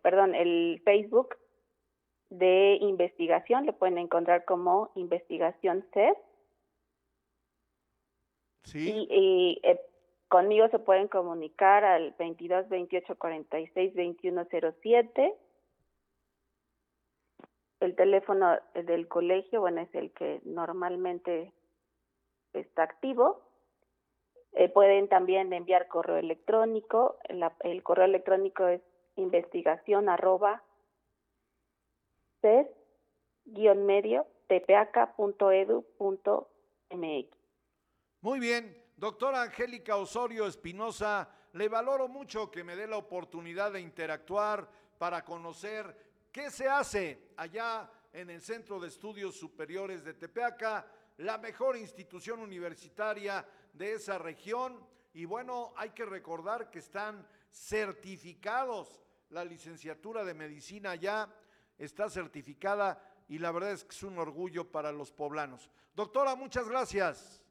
perdón, el Facebook de investigación, lo pueden encontrar como investigación CES. Sí. Y, eh, conmigo se pueden comunicar al 22 28 46 21 07. El teléfono del colegio, bueno, es el que normalmente está activo. Eh, pueden también enviar correo electrónico. el correo electrónico es investigación arroba medio tpaca.edu.mx. Muy bien, doctora Angélica Osorio Espinosa, le valoro mucho que me dé la oportunidad de interactuar para conocer qué se hace allá en el Centro de Estudios Superiores de Tepeaca, la mejor institución universitaria de esa región. Y bueno, hay que recordar que están certificados. La licenciatura de medicina ya está certificada y la verdad es que es un orgullo para los poblanos. Doctora, muchas gracias.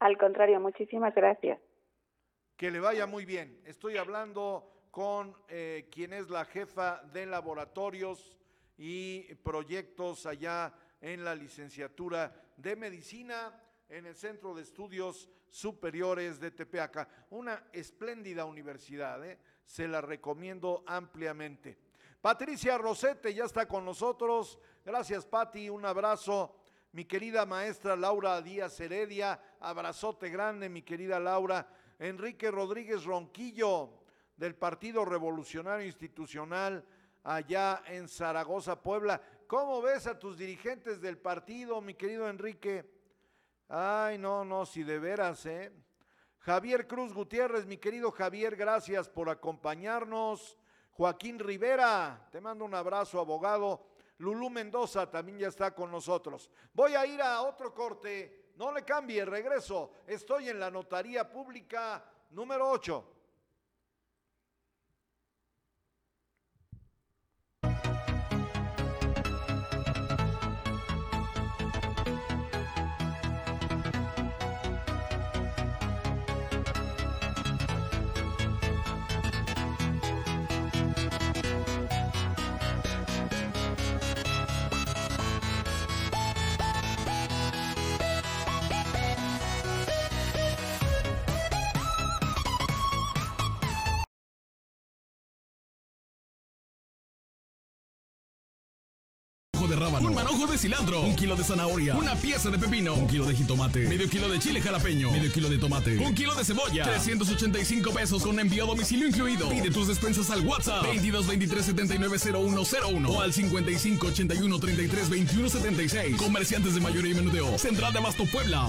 Al contrario, muchísimas gracias. Que le vaya muy bien. Estoy hablando con eh, quien es la jefa de laboratorios y proyectos allá en la licenciatura de medicina en el Centro de Estudios Superiores de Tepeaca. Una espléndida universidad, ¿eh? se la recomiendo ampliamente. Patricia Rosete ya está con nosotros. Gracias, Pati. Un abrazo. Mi querida maestra Laura Díaz Heredia, abrazote grande, mi querida Laura. Enrique Rodríguez Ronquillo, del Partido Revolucionario Institucional, allá en Zaragoza, Puebla. ¿Cómo ves a tus dirigentes del partido, mi querido Enrique? Ay, no, no, si de veras, ¿eh? Javier Cruz Gutiérrez, mi querido Javier, gracias por acompañarnos. Joaquín Rivera, te mando un abrazo, abogado. Lulú Mendoza también ya está con nosotros. Voy a ir a otro corte, no le cambie, regreso. Estoy en la notaría pública número 8. Un manojo de cilantro, un kilo de zanahoria, una pieza de pepino, un kilo de jitomate, medio kilo de chile jalapeño, medio kilo de tomate, un kilo de cebolla, 385 pesos con envío a domicilio incluido. Pide tus despensas al WhatsApp 22 23 79 0101 o al 55 81 33 21 76. Comerciantes de mayoría y menudeo. Central de Abasto Puebla.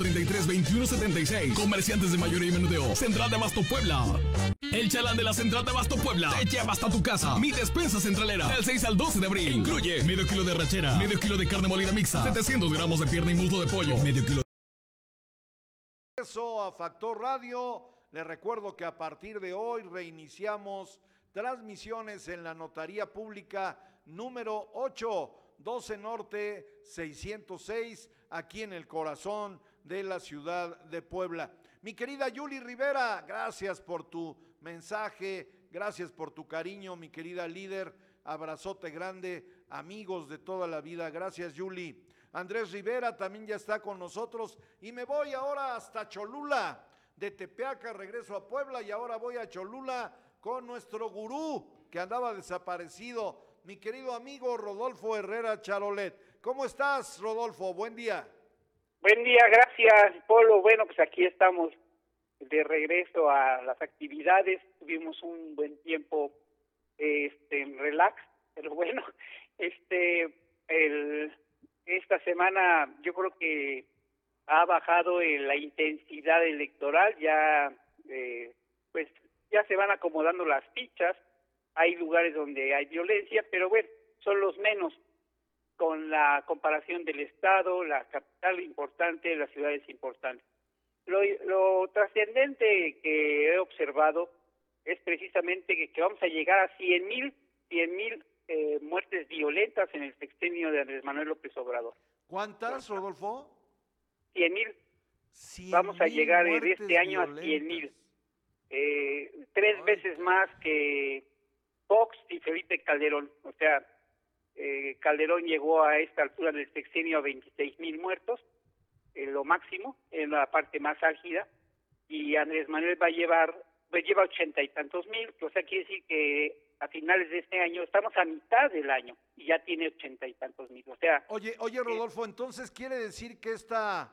33 21 76. Comerciantes de mayoría y menudeo. Central de Abasto Puebla. El chalán de la Central de Abasto Puebla te lleva hasta tu casa. Mi despensa centralera. Del 6 al 12 de abril. Incluye medio kilo de rachera, medio kilo de carne molida mixta, 700 gramos de pierna y muslo de pollo, medio kilo Eso a Factor Radio. Les recuerdo que a partir de hoy reiniciamos transmisiones en la Notaría Pública número 8, 12 Norte 606, aquí en el corazón de la ciudad de Puebla. Mi querida Yuli Rivera, gracias por tu mensaje, gracias por tu cariño, mi querida líder. Abrazote grande, amigos de toda la vida. Gracias, Yuli. Andrés Rivera también ya está con nosotros. Y me voy ahora hasta Cholula. De Tepeaca regreso a Puebla y ahora voy a Cholula con nuestro gurú que andaba desaparecido, mi querido amigo Rodolfo Herrera Charolet. ¿Cómo estás, Rodolfo? Buen día. Buen día, gracias, Polo. Bueno, pues aquí estamos de regreso a las actividades. Tuvimos un buen tiempo este, en relax, pero bueno, este, el, esta semana yo creo que ha bajado en la intensidad electoral, ya, eh, pues, ya se van acomodando las fichas. Hay lugares donde hay violencia, pero bueno, son los menos con la comparación del Estado, la capital importante, las ciudades importantes. Lo, lo trascendente que he observado es precisamente que, que, vamos a llegar a 100 mil 100 mil eh, muertes violentas en el sexenio de Andrés Manuel López Obrador. ¿Cuántas, Rodolfo? 100 mil. Vamos a llegar en este año a 100 mil. Eh, tres Ay, veces más que Fox y Felipe Calderón. O sea, eh, Calderón llegó a esta altura del sexenio a 26 mil muertos, en lo máximo, en la parte más álgida, y Andrés Manuel va a llevar, pues lleva ochenta y tantos mil, o sea, quiere decir que a finales de este año estamos a mitad del año y ya tiene ochenta y tantos mil, o sea. Oye, oye, Rodolfo, entonces quiere decir que esta,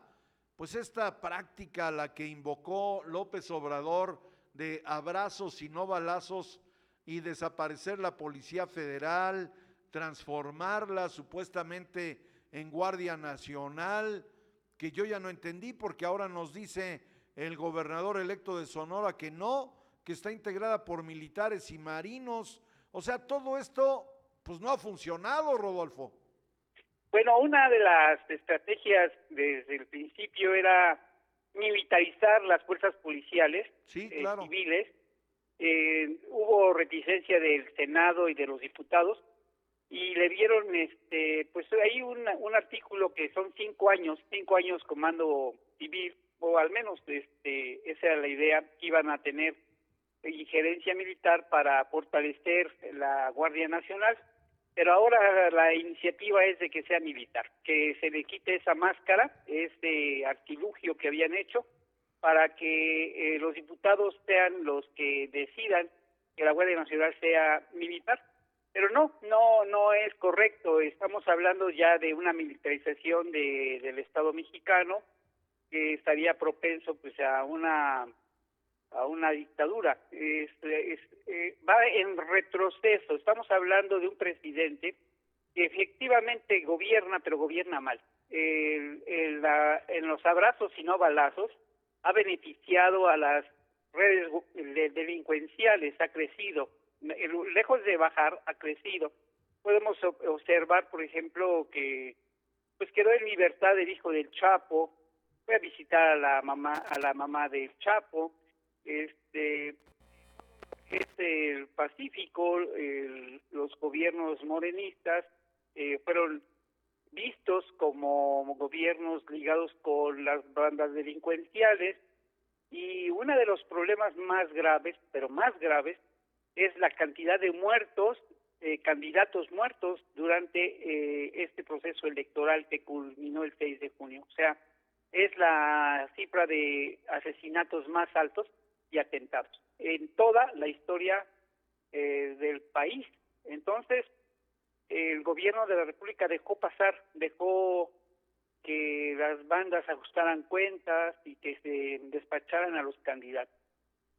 pues esta práctica, la que invocó López Obrador de abrazos y no balazos y desaparecer la Policía Federal, transformarla supuestamente en Guardia Nacional, que yo ya no entendí porque ahora nos dice el gobernador electo de Sonora que no, que está integrada por militares y marinos. O sea, todo esto pues no ha funcionado, Rodolfo. Bueno, una de las estrategias desde el principio era militarizar las fuerzas policiales sí, claro. eh, civiles. Eh, hubo reticencia del Senado y de los diputados y le dieron este pues hay un, un artículo que son cinco años cinco años comando civil o al menos este esa era la idea que iban a tener injerencia militar para fortalecer la Guardia Nacional pero ahora la iniciativa es de que sea militar que se le quite esa máscara ese artilugio que habían hecho para que eh, los diputados sean los que decidan que la Guardia Nacional sea militar pero no, no, no es correcto. Estamos hablando ya de una militarización de, del Estado mexicano que estaría propenso pues a una a una dictadura. Es, es, eh, va en retroceso. Estamos hablando de un presidente que efectivamente gobierna, pero gobierna mal. El, el, la, en los abrazos y no balazos ha beneficiado a las redes de, delincuenciales, ha crecido lejos de bajar, ha crecido. Podemos observar, por ejemplo, que pues quedó en libertad el hijo del Chapo, fue a visitar a la mamá, a la mamá del Chapo, este, este el Pacífico, el, los gobiernos morenistas eh, fueron vistos como gobiernos ligados con las bandas delincuenciales. Y uno de los problemas más graves, pero más graves, es la cantidad de muertos, eh, candidatos muertos durante eh, este proceso electoral que culminó el 6 de junio. O sea, es la cifra de asesinatos más altos y atentados en toda la historia eh, del país. Entonces, el gobierno de la República dejó pasar, dejó que las bandas ajustaran cuentas y que se despacharan a los candidatos.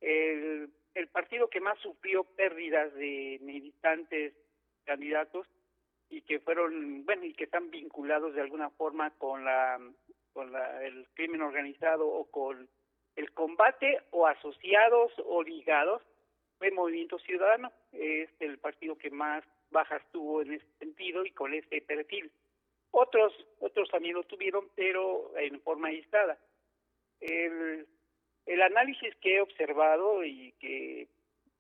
El, el partido que más sufrió pérdidas de militantes candidatos y que fueron, bueno, y que están vinculados de alguna forma con la con la, el crimen organizado o con el combate o asociados o ligados fue Movimiento Ciudadano, es el partido que más bajas tuvo en ese sentido y con ese perfil. Otros, otros también lo tuvieron, pero en forma aislada. El, el análisis que he observado y que,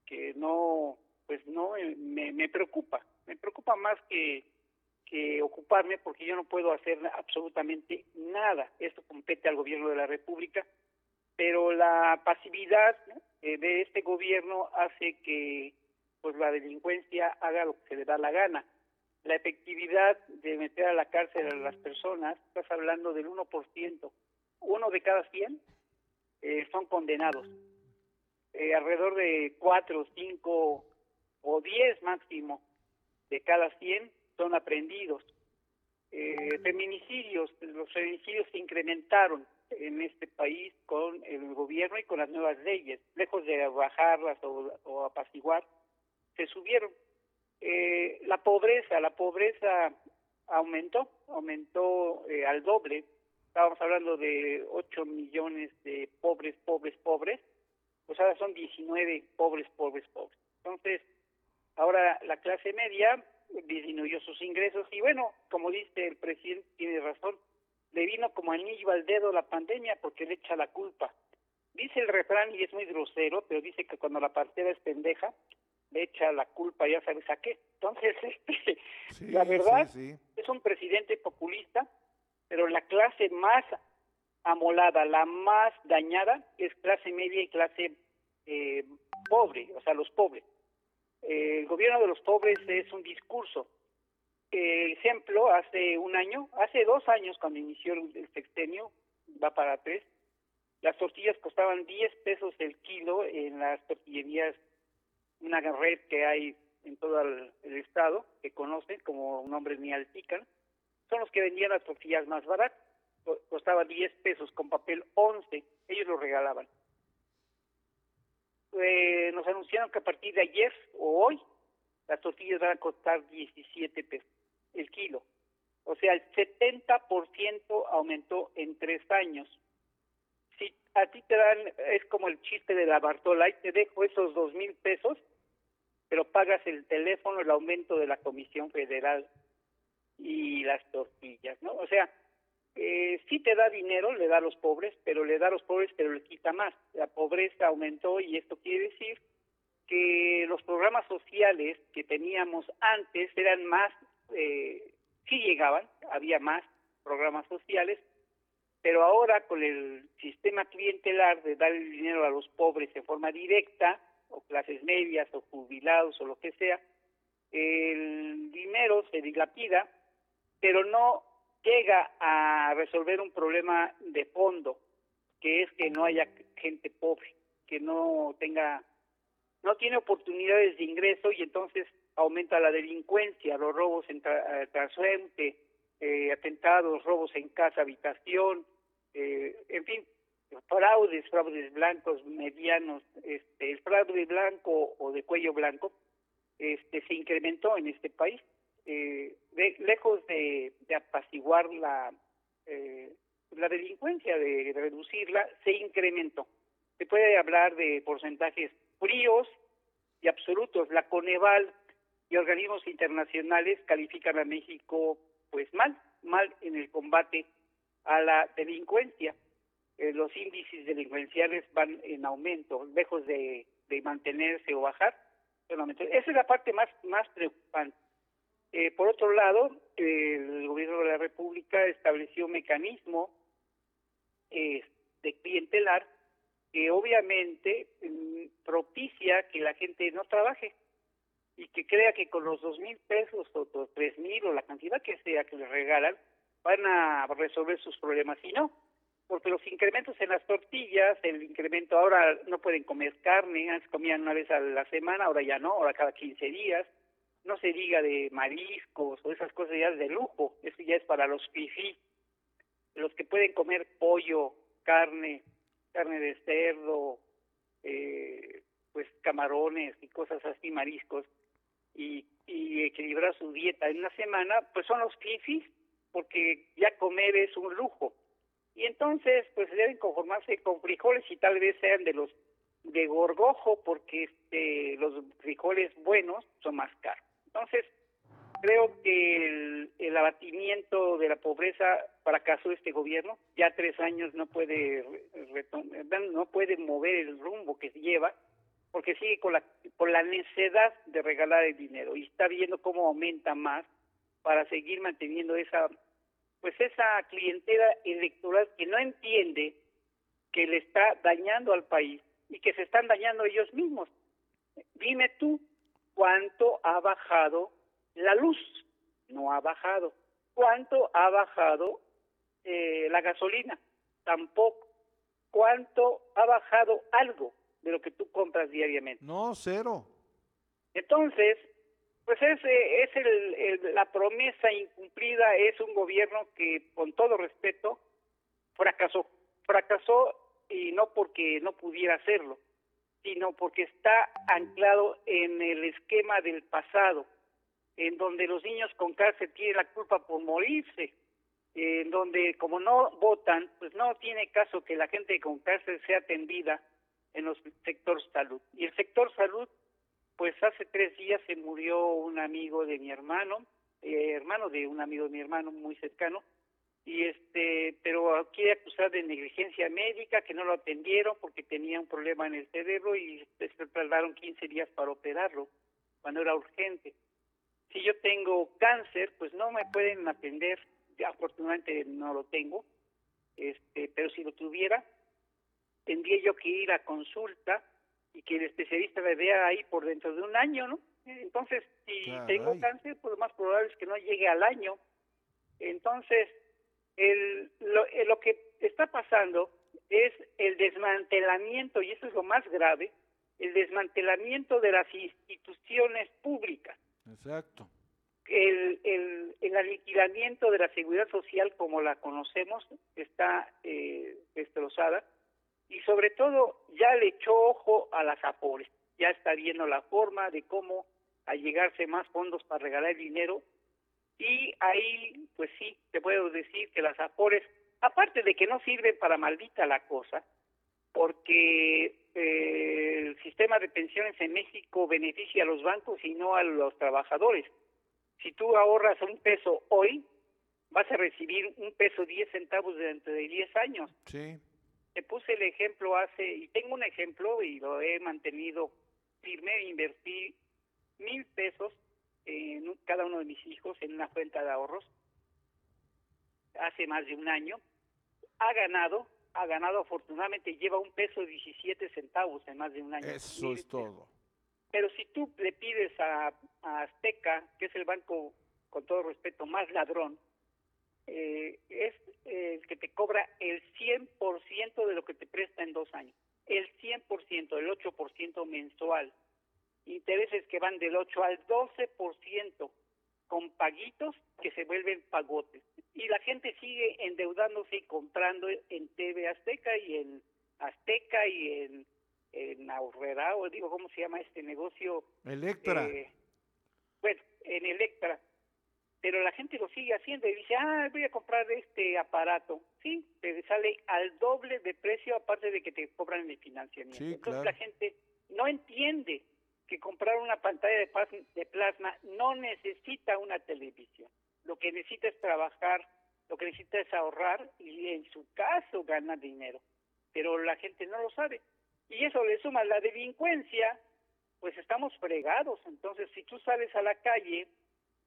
que no, pues no me, me preocupa, me preocupa más que, que ocuparme porque yo no puedo hacer absolutamente nada. Esto compete al gobierno de la República, pero la pasividad eh, de este gobierno hace que pues la delincuencia haga lo que se le da la gana. La efectividad de meter a la cárcel a las personas, estás hablando del 1%, uno de cada 100 eh, son condenados. Eh, alrededor de 4, 5 o 10 máximo de cada 100 son aprendidos. Eh, feminicidios, los feminicidios se incrementaron en este país con el gobierno y con las nuevas leyes, lejos de bajarlas o, o apaciguar, se subieron. Eh, la pobreza, la pobreza aumentó, aumentó eh, al doble. Estábamos hablando de 8 millones de pobres, pobres, pobres. Pues ahora son 19 pobres, pobres, pobres. Entonces, ahora la clase media disminuyó sus ingresos y bueno, como dice el presidente, tiene razón, le vino como anillo al dedo la pandemia porque le echa la culpa. Dice el refrán y es muy grosero, pero dice que cuando la partera es pendeja, le echa la culpa, ya sabes a qué. Entonces, este, la verdad, es un presidente populista, pero la clase más amolada, la más dañada, es clase media y clase eh, pobre, o sea, los pobres. Eh, el gobierno de los pobres es un discurso. El ejemplo, hace un año, hace dos años cuando inició el sextenio, va para tres, las tortillas costaban 10 pesos el kilo en las tortillerías una red que hay en todo el, estado, que conocen como nombres Nialtican, son los que vendían las tortillas más baratas. Costaba 10 pesos con papel 11, ellos lo regalaban. Eh, nos anunciaron que a partir de ayer o hoy las tortillas van a costar 17 pesos el kilo. O sea, el 70% aumentó en tres años. Si a ti te dan, es como el chiste de la Bartola, y te dejo esos dos mil pesos pero pagas el teléfono, el aumento de la Comisión Federal y las tortillas, ¿no? O sea, eh, sí te da dinero, le da a los pobres, pero le da a los pobres, pero le quita más. La pobreza aumentó y esto quiere decir que los programas sociales que teníamos antes eran más, eh, sí llegaban, había más programas sociales, pero ahora con el sistema clientelar de dar el dinero a los pobres de forma directa, o clases medias o jubilados o lo que sea, el dinero se dilapida, pero no llega a resolver un problema de fondo, que es que no haya gente pobre, que no tenga, no tiene oportunidades de ingreso y entonces aumenta la delincuencia, los robos en tra eh, atentados, robos en casa, habitación, eh, en fin, fraudes, fraudes blancos, medianos, este, el fraude blanco o de cuello blanco, este, se incrementó en este país. Eh, lejos de, apaciguar la, eh, la delincuencia, de, reducirla, se incrementó. Se puede hablar de porcentajes fríos y absolutos. La Coneval y organismos internacionales califican a México pues mal, mal en el combate a la delincuencia. Eh, los índices delincuenciales van en aumento, lejos de, mantenerse o bajar. Esa es la parte más, más preocupante. Eh, por otro lado, el gobierno de la República estableció un mecanismo eh, de clientelar que obviamente mm, propicia que la gente no trabaje y que crea que con los dos mil pesos o los tres mil o la cantidad que sea que les regalan van a resolver sus problemas. Y no porque los incrementos en las tortillas, el incremento ahora no pueden comer carne, antes comían una vez a la semana, ahora ya no, ahora cada 15 días, no se diga de mariscos o esas cosas ya de lujo, eso ya es para los fifí, los que pueden comer pollo, carne, carne de cerdo, eh, pues camarones y cosas así, mariscos, y, y equilibrar su dieta en una semana, pues son los fifis, porque ya comer es un lujo y entonces pues deben conformarse con frijoles y tal vez sean de los de gorgojo porque este, los frijoles buenos son más caros. Entonces creo que el, abatimiento de la pobreza fracasó este gobierno, ya tres años no puede no puede mover el rumbo que lleva porque sigue con la con la necesidad de regalar el dinero y está viendo cómo aumenta más para seguir manteniendo esa pues esa clientela electoral que no entiende que le está dañando al país y que se están dañando ellos mismos. Dime tú cuánto ha bajado la luz, no ha bajado. ¿Cuánto ha bajado eh, la gasolina? Tampoco. ¿Cuánto ha bajado algo de lo que tú compras diariamente? No, cero. Entonces, pues es, es el, la promesa incumplida, es un gobierno que, con todo respeto, fracasó. Fracasó y no porque no pudiera hacerlo, sino porque está anclado en el esquema del pasado, en donde los niños con cáncer tienen la culpa por morirse, en donde como no votan, pues no tiene caso que la gente con cáncer sea atendida en los sectores salud. Y el sector salud pues hace tres días se murió un amigo de mi hermano, eh, hermano de un amigo de mi hermano muy cercano, y este, pero quiere acusar de negligencia médica, que no lo atendieron porque tenía un problema en el cerebro y se tardaron 15 días para operarlo, cuando era urgente. Si yo tengo cáncer, pues no me pueden atender, afortunadamente no lo tengo, este, pero si lo tuviera, tendría yo que ir a consulta y que el especialista me vea ahí por dentro de un año, ¿no? Entonces, si tengo cáncer, pues lo más probable es que no llegue al año. Entonces, el, lo, eh, lo que está pasando es el desmantelamiento, y eso es lo más grave, el desmantelamiento de las instituciones públicas. Exacto. El, el, el aniquilamiento de la seguridad social como la conocemos está eh, destrozada y sobre todo ya le echó ojo a las APORES, ya está viendo la forma de cómo allegarse más fondos para regalar dinero y ahí pues sí, te puedo decir que las APORES, aparte de que no sirven para maldita la cosa, porque eh, el sistema de pensiones en México beneficia a los bancos y no a los trabajadores. Si tú ahorras un peso hoy, vas a recibir un peso diez centavos dentro de diez años. Sí te puse el ejemplo hace, y tengo un ejemplo y lo he mantenido firme, invertí mil pesos en cada uno de mis hijos en una cuenta de ahorros hace más de un año. Ha ganado, ha ganado afortunadamente, lleva un peso 17 centavos en más de un año. Eso es todo. Pero si tú le pides a Azteca, que es el banco, con todo respeto, más ladrón, eh, es el que te cobra el 100% de lo que te presta en dos años. El 100%, el 8% mensual. Intereses que van del 8 al 12% con paguitos que se vuelven pagotes. Y la gente sigue endeudándose y comprando en TV Azteca y en Azteca y en, en Aurrera, o digo, ¿cómo se llama este negocio? Electra. Eh, bueno, en Electra pero la gente lo sigue haciendo y dice, ah, voy a comprar este aparato. Sí, te sale al doble de precio aparte de que te cobran el financiamiento. Entonces la gente no entiende que comprar una pantalla de, plasma no necesita una televisión. Lo que necesita es trabajar, lo que necesita es ahorrar y en su caso ganar dinero. Pero la gente no lo sabe. Y eso le suma la delincuencia, pues estamos fregados. Entonces, si tú sales a la calle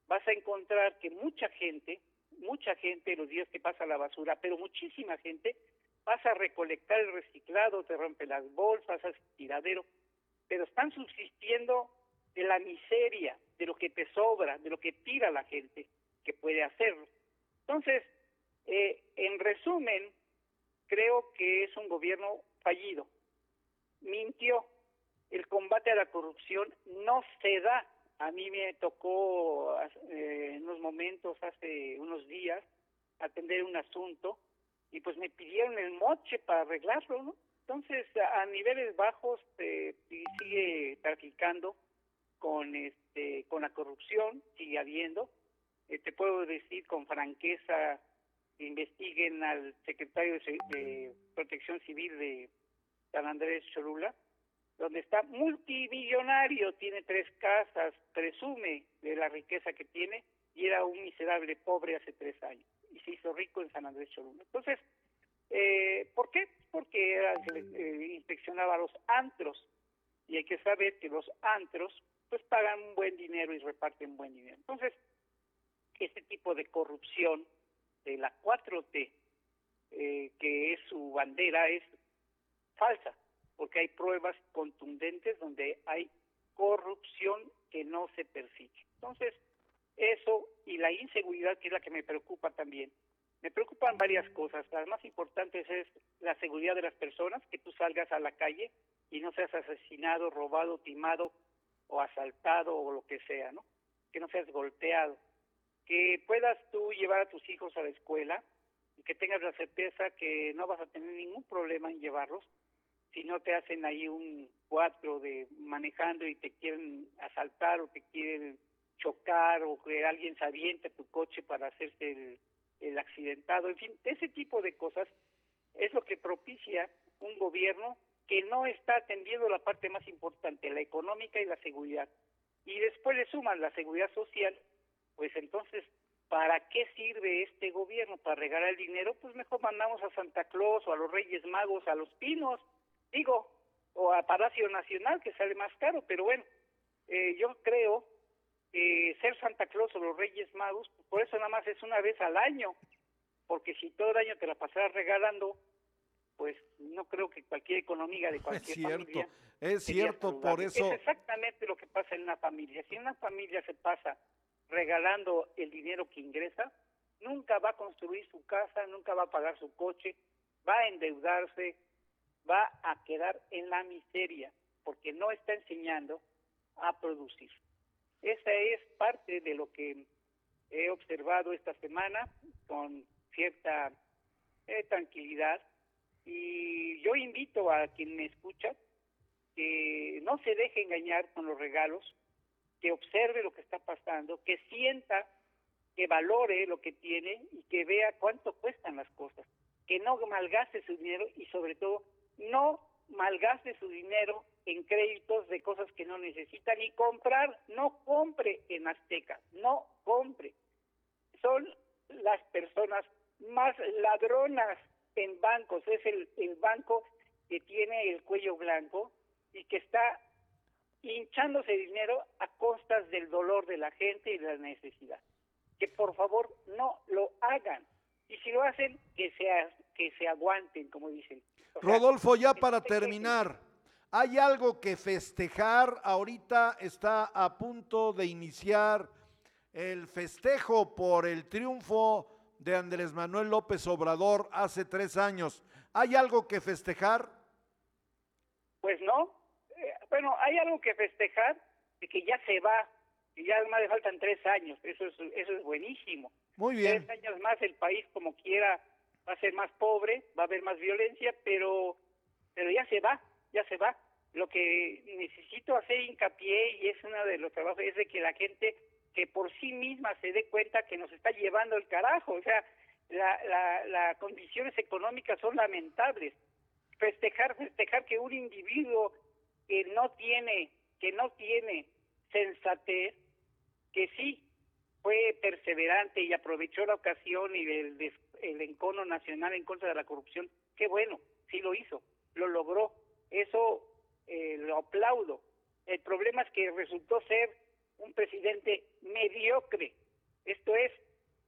vas a encontrar que mucha gente, mucha gente los días que pasa la basura, pero muchísima gente, vas a recolectar el reciclado, te rompe las bolsas, haces tiradero, pero están subsistiendo de la miseria, de lo que te sobra, de lo que tira la gente, que puede hacerlo. Entonces, eh, en resumen, creo que es un gobierno fallido. Mintió. El combate a la corrupción no se da. A mí me tocó eh, en unos momentos, hace unos días, atender un asunto y pues me pidieron el moche para arreglarlo, ¿no? Entonces, a, niveles bajos eh, sigue traficando con este con la corrupción, sigue habiendo. Eh, te puedo decir con franqueza que investiguen al secretario de, Protección Civil de San Andrés Cholula, donde está multimillonario, tiene tres casas, presume de la riqueza que tiene y era un miserable pobre hace tres años y se hizo rico en San Andrés Cholula. Entonces, eh, ¿por qué? Porque eh, inspeccionaba los antros y hay que saber que los antros pues pagan un buen dinero y reparten buen dinero. Entonces, este tipo de corrupción de la 4T, eh, que es su bandera, es falsa, porque hay pruebas contundentes donde hay corrupción que no se persigue. Entonces, eso y la inseguridad, que es la que me preocupa también. Me preocupan varias cosas. Las más importantes es la seguridad de las personas, que tú salgas a la calle y no seas asesinado, robado, timado o asaltado o lo que sea, ¿no? Que no seas golpeado. Que puedas tú llevar a tus hijos a la escuela y que tengas la certeza que no vas a tener ningún problema en llevarlos si no te hacen ahí un cuatro de manejando y te quieren asaltar o te quieren chocar o que alguien se tu coche para hacerse el, el accidentado, en fin, ese tipo de cosas es lo que propicia un gobierno que no está atendiendo la parte más importante, la económica y la seguridad. Y después le suman la seguridad social, pues entonces, ¿para qué sirve este gobierno? ¿Para regalar el dinero? Pues mejor mandamos a Santa Claus o a los Reyes Magos, a los Pinos, digo, o a Palacio Nacional, que sale más caro, pero bueno, eh, yo creo que ser Santa Claus o los Reyes Magos, por eso nada más es una vez al año, porque si todo el año te la pasaras regalando, pues no creo que cualquier economía de cualquier es cierto, familia es cierto, por eso es exactamente lo que pasa en una familia. Si una familia se pasa regalando el dinero que ingresa, nunca va a construir su casa, nunca va a pagar su coche, va a endeudarse, va a quedar en la miseria, porque no está enseñando a producir. Esa es parte de lo que he observado esta semana con cierta eh, tranquilidad. Y yo invito a quien me escucha que no se deje engañar con los regalos, que observe lo que está pasando, que sienta, que valore lo que tiene y que vea cuánto cuestan las cosas, que no malgaste su dinero y sobre todo no malgaste su dinero en créditos de cosas que no necesita ni comprar, no compre en Azteca, no compre. Son las personas más ladronas en bancos, es el, el banco que tiene el cuello blanco y que está hinchándose dinero a costas del dolor de la gente y de la necesidad. Que por favor no lo hagan. Y si lo hacen, que, sea, que se aguanten, como dicen. Rodolfo, ya para terminar, ¿hay algo que festejar? Ahorita está a punto de iniciar el festejo por el triunfo de Andrés Manuel López Obrador hace tres años. ¿Hay algo que festejar? Pues no. Eh, bueno, hay algo que festejar de que ya se va, y ya además le faltan tres años. Eso es, eso es buenísimo. Muy bien. Tres años más el país como quiera va a ser más pobre, va a haber más violencia, pero, pero ya se va, ya se va. Lo que necesito hacer hincapié, y es uno de los trabajos, es de que la gente que por sí misma se dé cuenta que nos está llevando el carajo. O sea, las la, condiciones económicas son lamentables. Festejar, festejar que un individuo que no tiene, que no tiene sensatez, que sí fue perseverante y aprovechó la ocasión y el, el encono nacional en contra de la corrupción, qué bueno, sí lo hizo, lo logró, eso eh, lo aplaudo. El problema es que resultó ser un presidente mediocre, Esto es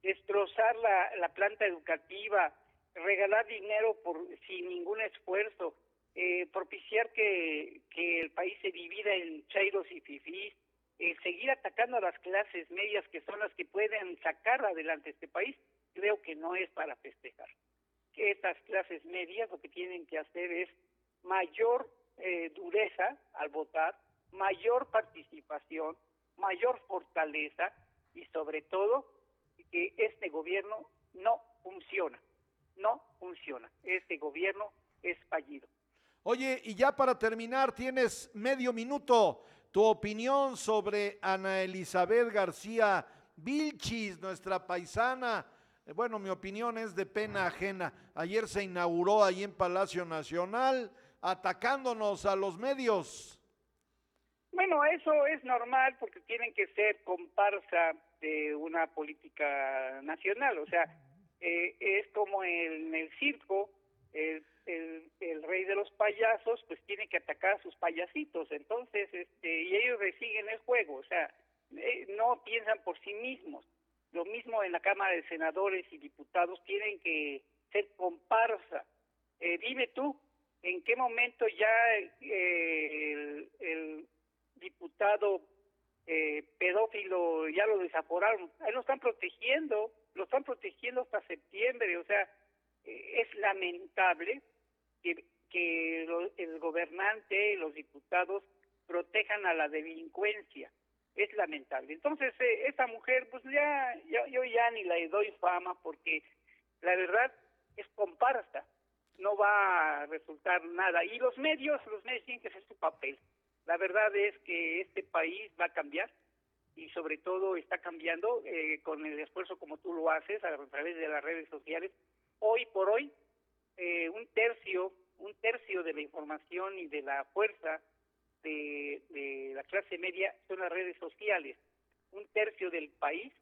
destrozar la, la planta educativa, regalar dinero por sin ningún esfuerzo, eh, propiciar que, que el país se divida en chairos y fifís, eh, seguir atacando a las clases medias que son las que pueden sacar adelante este país, creo que no es para festejar. Que estas clases medias lo que tienen que hacer es mayor eh, dureza al votar, mayor participación, mayor fortaleza y sobre todo que este gobierno no funciona, no funciona. Este gobierno es fallido. Oye, y ya para terminar, tienes medio minuto. Tu opinión sobre Ana Elizabeth García Vilchis, nuestra paisana. Eh, Bueno, mi opinión es de pena ajena. Ayer se inauguró ahí en Palacio Nacional, atacándonos a los medios. Bueno, eso es normal porque tienen que ser comparsa de una política nacional. O sea, eh, es como en el circo, el, el, rey de los payasos, pues tiene que atacar a sus payasitos. Entonces, este, y ellos resiguen el juego. O sea, eh, no piensan por sí mismos. Lo mismo en la Cámara de Senadores y Diputados tienen que ser comparsa. Eh, dime tú, ¿en qué momento ya eh, el, el diputado eh, pedófilo ya lo desaforaron? Ahí lo están protegiendo, lo están protegiendo hasta septiembre. O sea, eh, es lamentable que, que lo- el gobernante, los diputados protejan a la delincuencia es lamentable. Entonces, eh, esta mujer, pues ya, ya- yo ya ni le doy fama porque la verdad es comparsa, no va a resultar nada. Y los medios, los medios tienen que hacer su papel. La verdad es que este país va a cambiar y sobre todo está cambiando eh, con el esfuerzo como tú lo haces a través de las redes sociales. Hoy por hoy, eh, un tercio, un tercio de la información y de la fuerza de, de la clase media son las redes sociales. Un tercio del país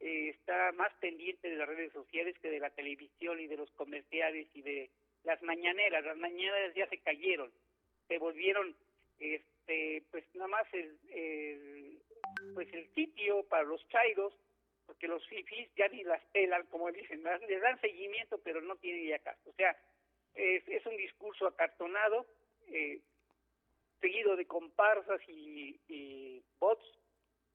eh, está más pendiente de las redes sociales que de la televisión y de los comerciales y de las mañaneras. Las mañaneras ya se cayeron, se volvieron, este, pues nada más el, pues el sitio para los chairos, porque los fifis ya ni las pelan, como dicen, les dan seguimiento, pero no tienen ya caso. O sea, es, es un discurso acartonado, eh, seguido de comparsas y, y bots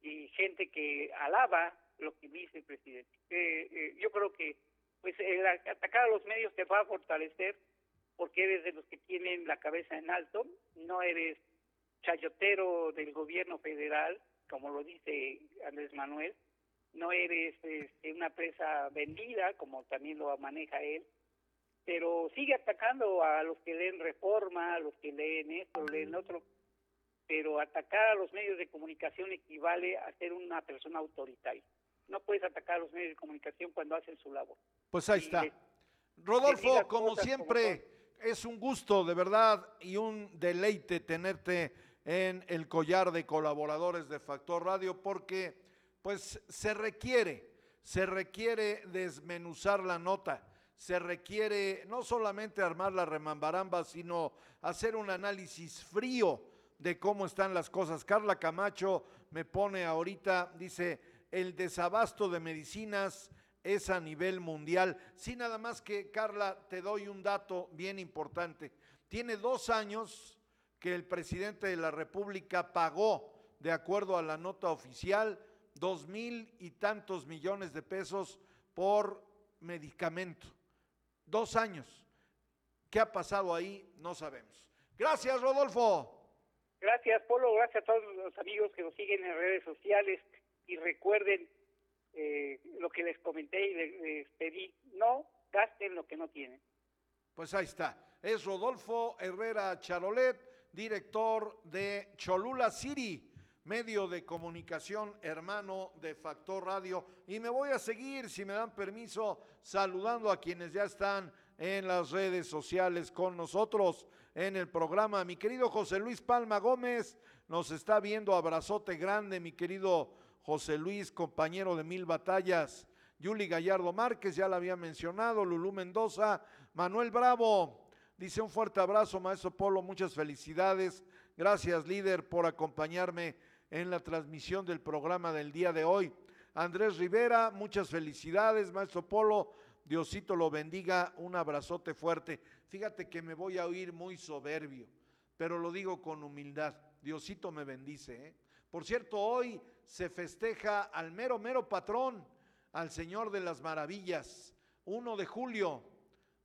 y gente que alaba lo que dice el presidente. Eh, eh, yo creo que pues el atacar a los medios te va a fortalecer porque eres de los que tienen la cabeza en alto, no eres chayotero del gobierno federal, como lo dice Andrés Manuel, no eres este, una presa vendida, como también lo maneja él, pero sigue atacando a los que leen reforma, a los que leen esto, leen otro, pero atacar a los medios de comunicación equivale a ser una persona autoritaria. No puedes atacar a los medios de comunicación cuando hacen su labor. Pues ahí Y está. Rodolfo, como siempre, es un gusto de verdad y un deleite tenerte en el collar de colaboradores de Factor Radio porque pues se requiere, se requiere desmenuzar la nota, se requiere no solamente armar la remambaramba, sino hacer un análisis frío de cómo están las cosas. Carla Camacho me pone ahorita, dice, el desabasto de medicinas es a nivel mundial. Sí, nada más que, Carla, te doy un dato bien importante. Tiene dos años que el presidente de la República pagó, de acuerdo a la nota oficial, dos mil y tantos millones de pesos por medicamento. Dos años. ¿Qué ha pasado ahí? No sabemos. Gracias, Rodolfo. Gracias, Polo. Gracias a todos los amigos que nos siguen en redes sociales. Y recuerden eh, lo que les comenté y les, les pedí. No gasten lo que no tienen. Pues ahí está. Es Rodolfo Herrera Charolet, director de Cholula City, medio de comunicación hermano de Factor Radio. Y me voy a seguir, si me dan permiso, saludando a quienes ya están en las redes sociales con nosotros en el programa. Mi querido José Luis Palma Gómez nos está viendo. Abrazote grande, mi querido José Luis, compañero de mil batallas. Yuli Gallardo Márquez, ya la había mencionado, Lulú Mendoza, Manuel Bravo, dice un fuerte abrazo, maestro Polo, muchas felicidades. Gracias, líder, por acompañarme en la transmisión del programa del día de hoy. Andrés Rivera, muchas felicidades, maestro Polo. Diosito lo bendiga, un abrazote fuerte. Fíjate que me voy a oír muy soberbio, pero lo digo con humildad. Diosito me bendice. ¿eh? Por cierto, hoy se festeja al mero, mero patrón, al Señor de las Maravillas, 1 de julio,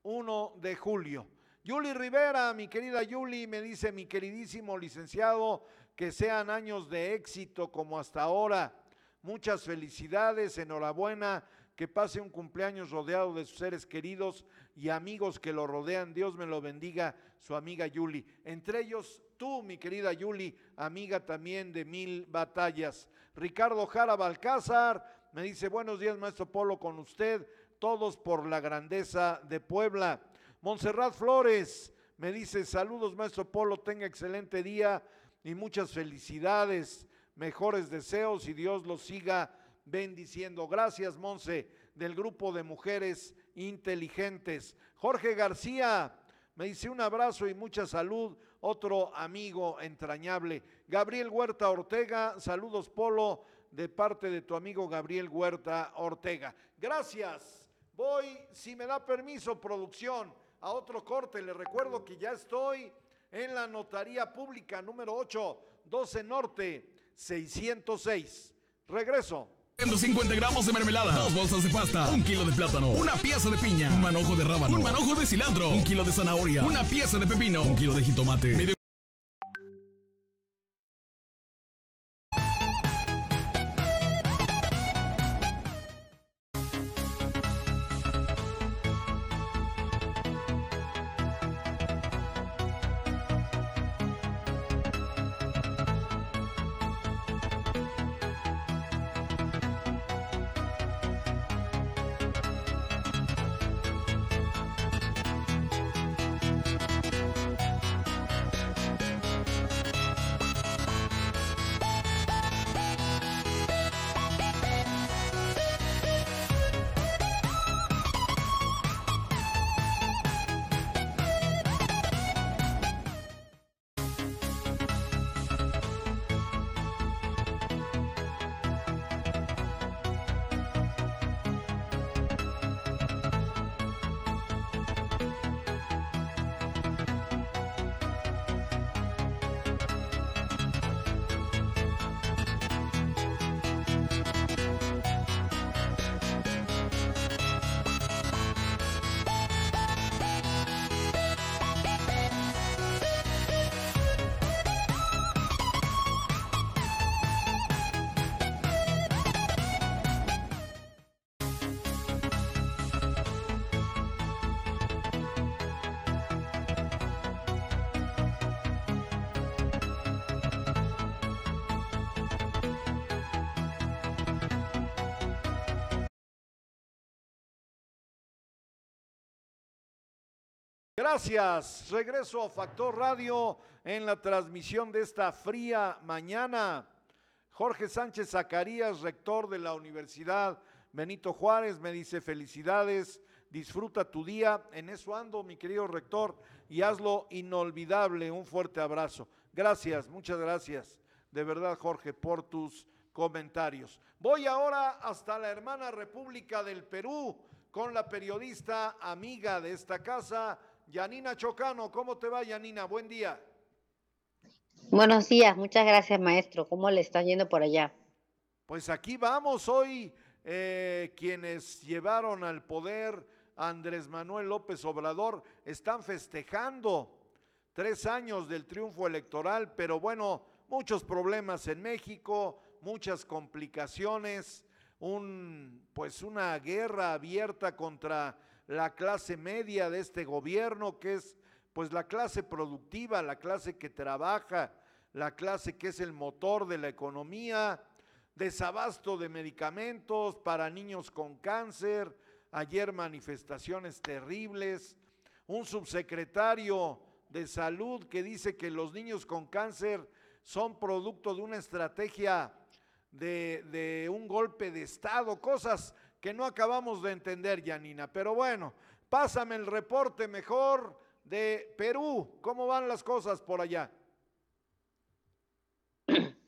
1 de julio. Yuli Rivera, mi querida Yuli, me dice mi queridísimo licenciado, que sean años de éxito como hasta ahora. Muchas felicidades, enhorabuena, que pase un cumpleaños rodeado de sus seres queridos y amigos que lo rodean. Dios me lo bendiga, su amiga Yuli. Entre ellos, tú, mi querida Yuli, amiga también de mil batallas. Ricardo Jara Balcázar me dice, buenos días, maestro Polo, con usted, todos por la grandeza de Puebla. Montserrat Flores me dice, saludos, maestro Polo, tenga excelente día y muchas felicidades, mejores deseos y Dios los siga bendiciendo. Gracias, Monse, del grupo de mujeres inteligentes. Jorge García me dice un abrazo y mucha salud, otro amigo entrañable. Gabriel Huerta Ortega, saludos Polo, de parte de tu amigo Gabriel Huerta Ortega. Gracias. Voy, si me da permiso, producción, a otro corte. Le recuerdo que ya estoy en la notaría pública número 8, 12 Norte, 606. Regreso. 150 gramos de mermelada, dos bolsas de pasta, un kilo de plátano, una pieza de piña, un manojo de rábano, un manojo de cilantro, un kilo de zanahoria, una pieza de pepino, un kilo de jitomate, medio Gracias. Regreso a Factor Radio en la transmisión de esta fría mañana. Jorge Sánchez Zacarías, rector de la Universidad Benito Juárez, me dice felicidades, disfruta tu día. En eso ando, mi querido rector, y hazlo inolvidable. Un fuerte abrazo. Gracias, muchas gracias. De verdad, Jorge, por tus comentarios. Voy ahora hasta la hermana República del Perú con la periodista amiga de esta casa, Yanina Chocano, ¿cómo te va, Yanina? Buen día. Buenos días, muchas gracias, maestro. ¿Cómo le está yendo por allá? Pues aquí vamos hoy, eh, quienes llevaron al poder a Andrés Manuel López Obrador están festejando tres años del triunfo electoral, pero bueno, muchos problemas en México, muchas complicaciones, un, pues una guerra abierta contra la clase media de este gobierno, que es pues la clase productiva, la clase que trabaja, la clase que es el motor de la economía, desabasto de medicamentos para niños con cáncer, ayer manifestaciones terribles, un subsecretario de salud que dice que los niños con cáncer son producto de una estrategia de, de un golpe de Estado, cosas que no acabamos de entender, Yanina. Pero bueno, pásame el reporte mejor de Perú. ¿Cómo van las cosas por allá?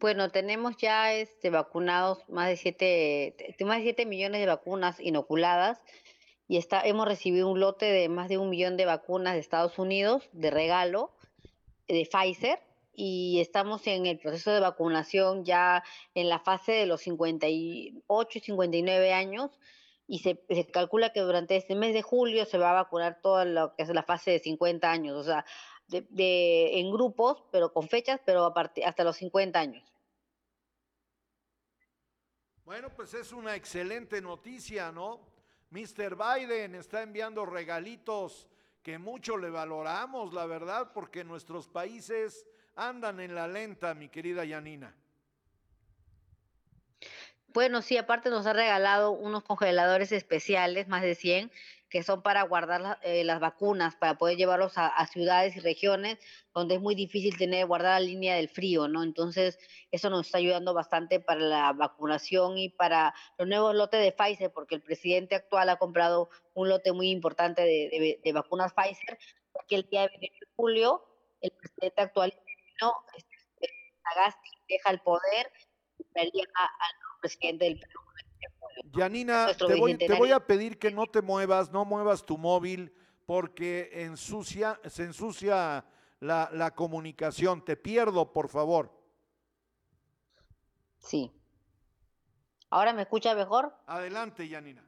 Bueno, tenemos ya este, vacunados más de 7 más de 7 millones de vacunas inoculadas y está, hemos recibido un lote de más de un millón de vacunas de Estados Unidos de regalo de Pfizer y estamos en el proceso de vacunación ya en la fase de los 58 y 59 años y se, calcula que durante este mes de julio se va a vacunar toda lo que es la fase de 50 años, o sea, de, en grupos, pero con fechas, pero a partir, hasta los 50 años. Bueno, pues es una excelente noticia, ¿no? Mr. Biden está enviando regalitos que mucho le valoramos, la verdad, porque nuestros países andan en la lenta, mi querida Yanina. Bueno, sí, aparte nos ha regalado unos congeladores especiales, más de 100, que son para guardar eh, las vacunas, para poder llevarlos a, ciudades y regiones donde es muy difícil tener, guardar la línea del frío, ¿no? Entonces, eso nos está ayudando bastante para la vacunación y para los nuevos lotes de Pfizer, porque el presidente actual ha comprado un lote muy importante de, vacunas Pfizer, porque el día de julio, el presidente actual no, este, Sagasti deja el poder y al nuevo presidente del Perú Yanina, te voy, a pedir que no te muevas, no muevas tu móvil porque ensucia, se ensucia la, la comunicación. Te pierdo, por favor. Sí. ¿Ahora me escucha mejor? Adelante, Yanina.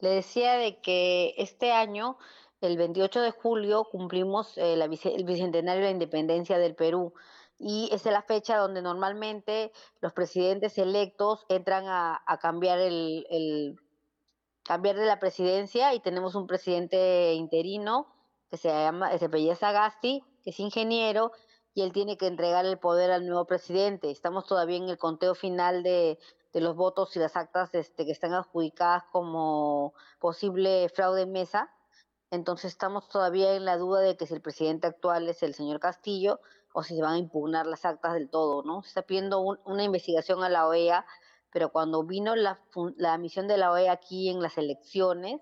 Le decía de que este año, el 28 de julio, cumplimos eh, el bicentenario de la independencia del Perú y esa es la fecha donde normalmente los presidentes electos entran a, cambiar el, cambiar de la presidencia y tenemos un presidente interino que se llama se apellida Sagasti, que es ingeniero y él tiene que entregar el poder al nuevo presidente. Estamos todavía en el conteo final de, de los votos y las actas este, que están adjudicadas como posible fraude mesa. Entonces estamos todavía en la duda de que si el presidente actual es el señor Castillo o si se van a impugnar las actas del todo, ¿no? Se está pidiendo una investigación a la OEA, pero cuando vino la, misión de la OEA aquí en las elecciones,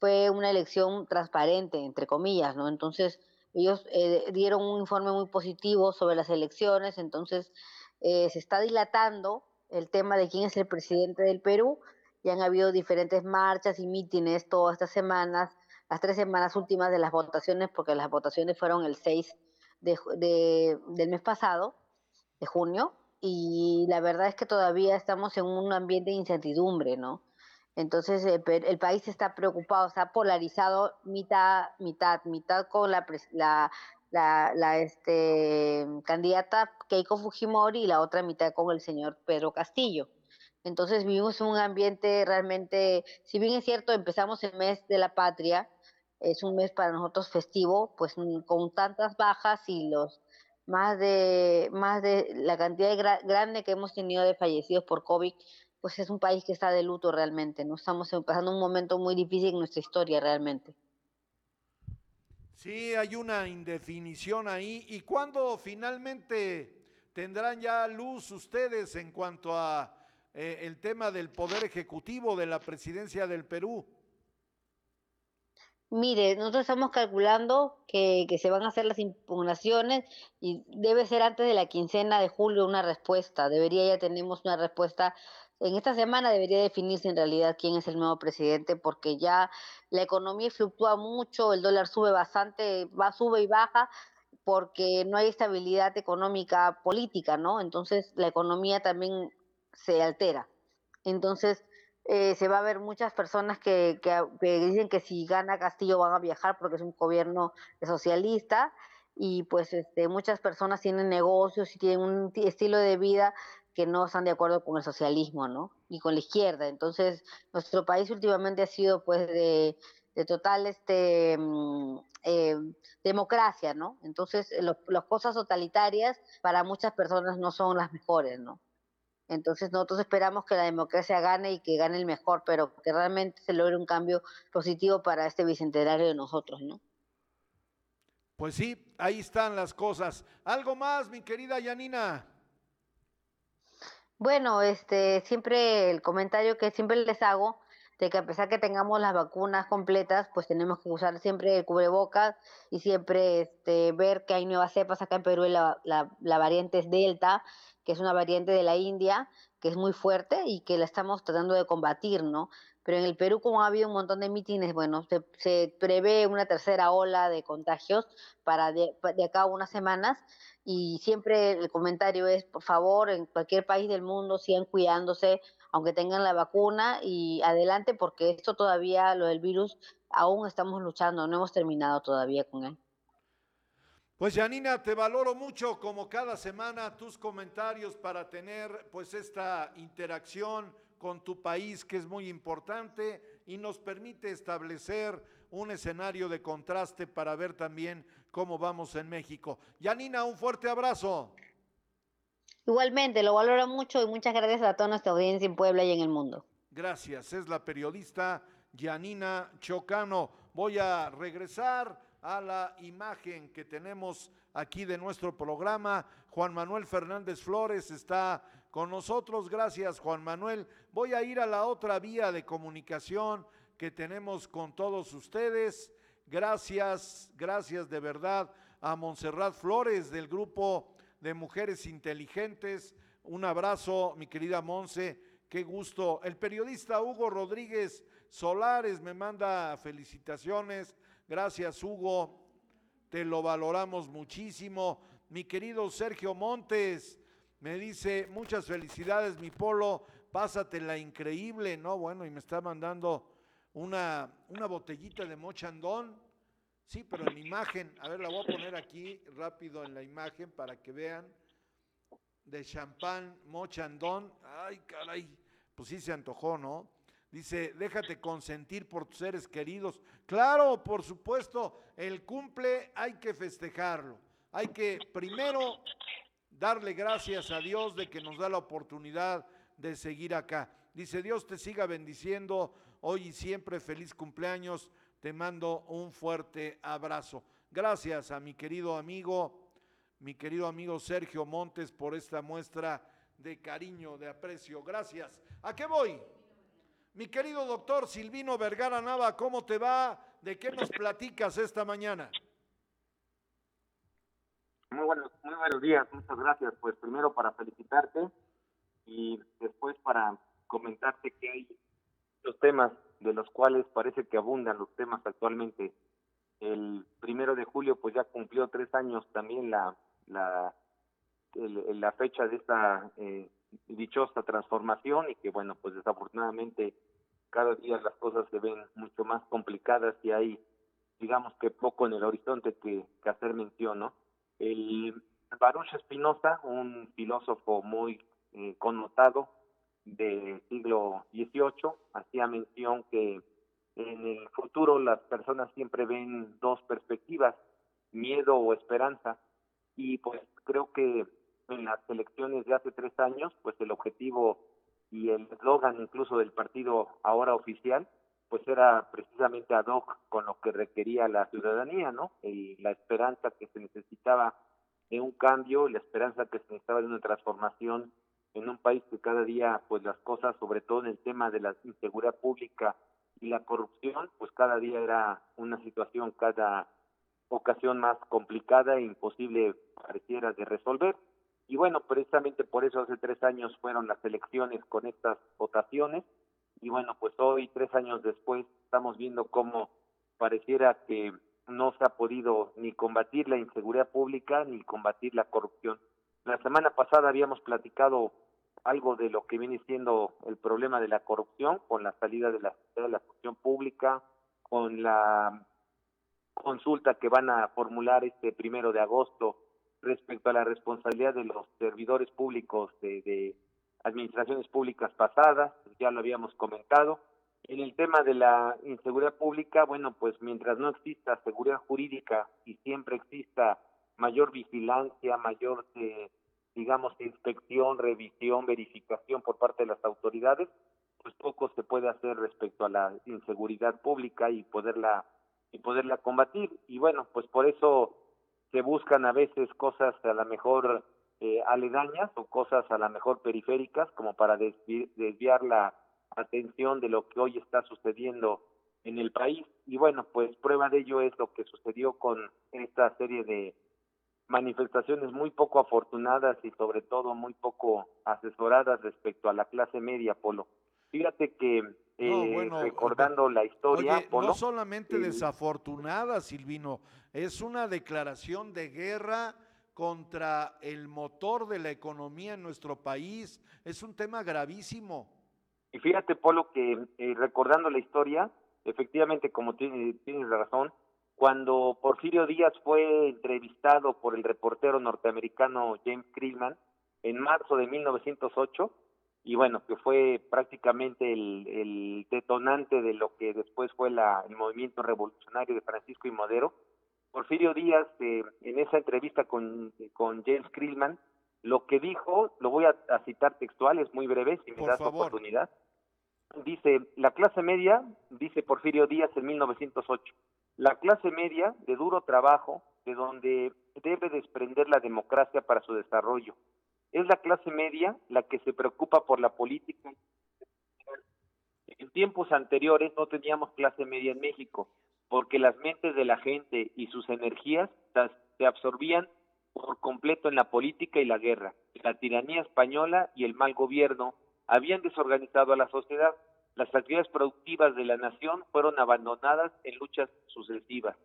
fue una elección transparente, entre comillas, ¿no? Entonces, ellos eh, dieron un informe muy positivo sobre las elecciones, entonces eh, se está dilatando el tema de quién es el presidente del Perú, y han habido diferentes marchas y mítines todas estas semanas, las tres semanas últimas de las votaciones, porque las votaciones fueron el 6 de, del mes pasado, de junio, y la verdad es que todavía estamos en un ambiente de incertidumbre, ¿no? Entonces eh, el país está preocupado, está polarizado mitad, mitad, mitad con la, la, la, la este, candidata Keiko Fujimori y la otra mitad con el señor Pedro Castillo. Entonces vivimos un ambiente realmente, si bien es cierto, empezamos el mes de la patria, es un mes para nosotros festivo, pues mm, con tantas bajas y los más de más de la cantidad grande que hemos tenido de fallecidos por COVID, pues es un país que está de luto realmente, no estamos pasando un momento muy difícil en nuestra historia realmente. Sí, hay una indefinición ahí. ¿Y cuándo finalmente tendrán ya luz ustedes en cuanto a eh, el tema del poder ejecutivo de la presidencia del Perú? Mire, nosotros estamos calculando que, se van a hacer las impugnaciones y debe ser antes de la quincena de julio una respuesta. Debería ya tenemos una respuesta. En esta semana debería definirse en realidad quién es el nuevo presidente porque ya la economía fluctúa mucho, el dólar sube bastante, va, sube y baja porque no hay estabilidad económica política, ¿no? Entonces la economía también se altera. Entonces, eh, se va a ver muchas personas que, que, dicen que si gana Castillo van a viajar porque es un gobierno socialista y pues este, muchas personas tienen negocios y tienen un estilo de vida que no están de acuerdo con el socialismo, ¿no? Y con la izquierda. Entonces, nuestro país últimamente ha sido pues de, de total este mm, eh, democracia, ¿no? Entonces, las cosas totalitarias para muchas personas no son las mejores, ¿no? Entonces nosotros esperamos que la democracia gane y que gane el mejor, pero que realmente se logre un cambio positivo para este bicentenario de nosotros, ¿no? Pues sí, ahí están las cosas. ¿Algo más, mi querida Yanina? Bueno, este, siempre el comentario que siempre les hago de que a pesar que tengamos las vacunas completas, pues tenemos que usar siempre el cubrebocas y siempre este, ver que hay nuevas cepas acá en Perú, la, la, la variante es Delta, que es una variante de la India, que es muy fuerte y que la estamos tratando de combatir, ¿no? Pero en el Perú, como ha habido un montón de mítines, bueno, se, prevé una tercera ola de contagios para de, acá unas semanas y siempre el comentario es, por favor, en cualquier país del mundo sigan cuidándose, aunque tengan la vacuna y adelante, porque esto todavía, lo del virus, aún estamos luchando, no hemos terminado todavía con él. Pues Janina, te valoro mucho como cada semana tus comentarios para tener pues esta interacción con tu país que es muy importante y nos permite establecer un escenario de contraste para ver también cómo vamos en México. Janina, un fuerte abrazo. Igualmente, lo valoro mucho y muchas gracias a toda nuestra audiencia en Puebla y en el mundo. Gracias, es la periodista Janina Chocano. Voy a regresar a la imagen que tenemos aquí de nuestro programa. Juan Manuel Fernández Flores está con nosotros. Gracias, Juan Manuel. Voy a ir a la otra vía de comunicación que tenemos con todos ustedes. Gracias, gracias de verdad a Montserrat Flores del grupo de Mujeres Inteligentes. Un abrazo, mi querida Monse. Qué gusto. El periodista Hugo Rodríguez Solares me manda felicitaciones Gracias, Hugo. Te lo valoramos muchísimo. Mi querido Sergio Montes me dice, muchas felicidades, mi polo, pásatela increíble, ¿no? Bueno, y me está mandando una, una botellita de mochandón. Sí, pero en la imagen, a ver, la voy a poner aquí rápido en la imagen para que vean. De champán mochandón. Ay, caray, pues sí se antojó, ¿no? Dice, déjate consentir por tus seres queridos. Claro, por supuesto, el cumple hay que festejarlo. Hay que primero darle gracias a Dios de que nos da la oportunidad de seguir acá. Dice, Dios te siga bendiciendo hoy y siempre. Feliz cumpleaños. Te mando un fuerte abrazo. Gracias a mi querido amigo, mi querido amigo Sergio Montes por esta muestra de cariño, de aprecio. Gracias. ¿A qué voy? Mi querido doctor Silvino Vergara Nava, ¿cómo te va? ¿De qué nos platicas esta mañana? Muy buenos, muy buenos días, muchas gracias. Pues primero para felicitarte y después para comentarte que hay los temas de los cuales parece que abundan los temas actualmente. El primero de julio pues ya cumplió tres años también la la la fecha de esta eh, dichosa transformación y que bueno pues desafortunadamente cada día las cosas se ven mucho más complicadas y hay, digamos que poco en el horizonte que, hacer mención, ¿no? El Baruch Espinosa, un filósofo muy eh, connotado del siglo XVIII, hacía mención que en el futuro las personas siempre ven dos perspectivas, miedo o esperanza, y pues creo que en las elecciones de hace tres años, pues el objetivo y el eslogan incluso del partido ahora oficial, pues era precisamente ad hoc con lo que requería la ciudadanía, ¿no? Y la esperanza que se necesitaba de un cambio, la esperanza que se necesitaba de una transformación en un país que cada día, pues las cosas, sobre todo en el tema de la inseguridad pública y la corrupción, pues cada día era una situación cada ocasión más complicada e imposible pareciera de resolver. Y bueno, precisamente por eso hace tres años fueron las elecciones con estas votaciones. Y bueno, pues hoy, tres años después, estamos viendo cómo pareciera que no se ha podido ni combatir la inseguridad pública ni combatir la corrupción. La semana pasada habíamos platicado algo de lo que viene siendo el problema de la corrupción con la salida de la, de la función pública, con la consulta que van a formular este primero de agosto respecto a la responsabilidad de los servidores públicos de, administraciones públicas pasadas, ya lo habíamos comentado. En el tema de la inseguridad pública, bueno, pues mientras no exista seguridad jurídica y siempre exista mayor vigilancia, mayor, eh, digamos, inspección, revisión, verificación por parte de las autoridades, pues poco se puede hacer respecto a la inseguridad pública y poderla y poderla combatir. Y bueno, pues por eso se buscan a veces cosas a lo mejor eh, aledañas o cosas a lo mejor periféricas como para desviar la atención de lo que hoy está sucediendo en el país. Y bueno, pues prueba de ello es lo que sucedió con esta serie de manifestaciones muy poco afortunadas y sobre todo muy poco asesoradas respecto a la clase media, Polo. Fíjate que eh, recordando la historia, no solamente desafortunada, Silvino, es una declaración de guerra contra el motor de la economía en nuestro país. Es un tema gravísimo. Y fíjate, Polo, que eh, recordando la historia, efectivamente, como tienes, tienes razón, cuando Porfirio Díaz fue entrevistado por el reportero norteamericano James Krillman en marzo de 1908, y bueno, que fue prácticamente el, detonante de lo que después fue la, el movimiento revolucionario de Francisco y Madero, Porfirio Díaz, eh, en esa entrevista con, con James Krillman, lo que dijo, lo voy a, citar textual, es muy breve, si me das la oportunidad. Dice, la clase media, dice Porfirio Díaz en 1908, la clase media de duro trabajo, de donde debe desprender la democracia para su desarrollo. Es la clase media la que se preocupa por la política. En tiempos anteriores no teníamos clase media en México porque las mentes de la gente y sus energías se absorbían por completo en la política y la guerra. La tiranía española y el mal gobierno habían desorganizado a la sociedad. Las actividades productivas de la nación fueron abandonadas en luchas sucesivas.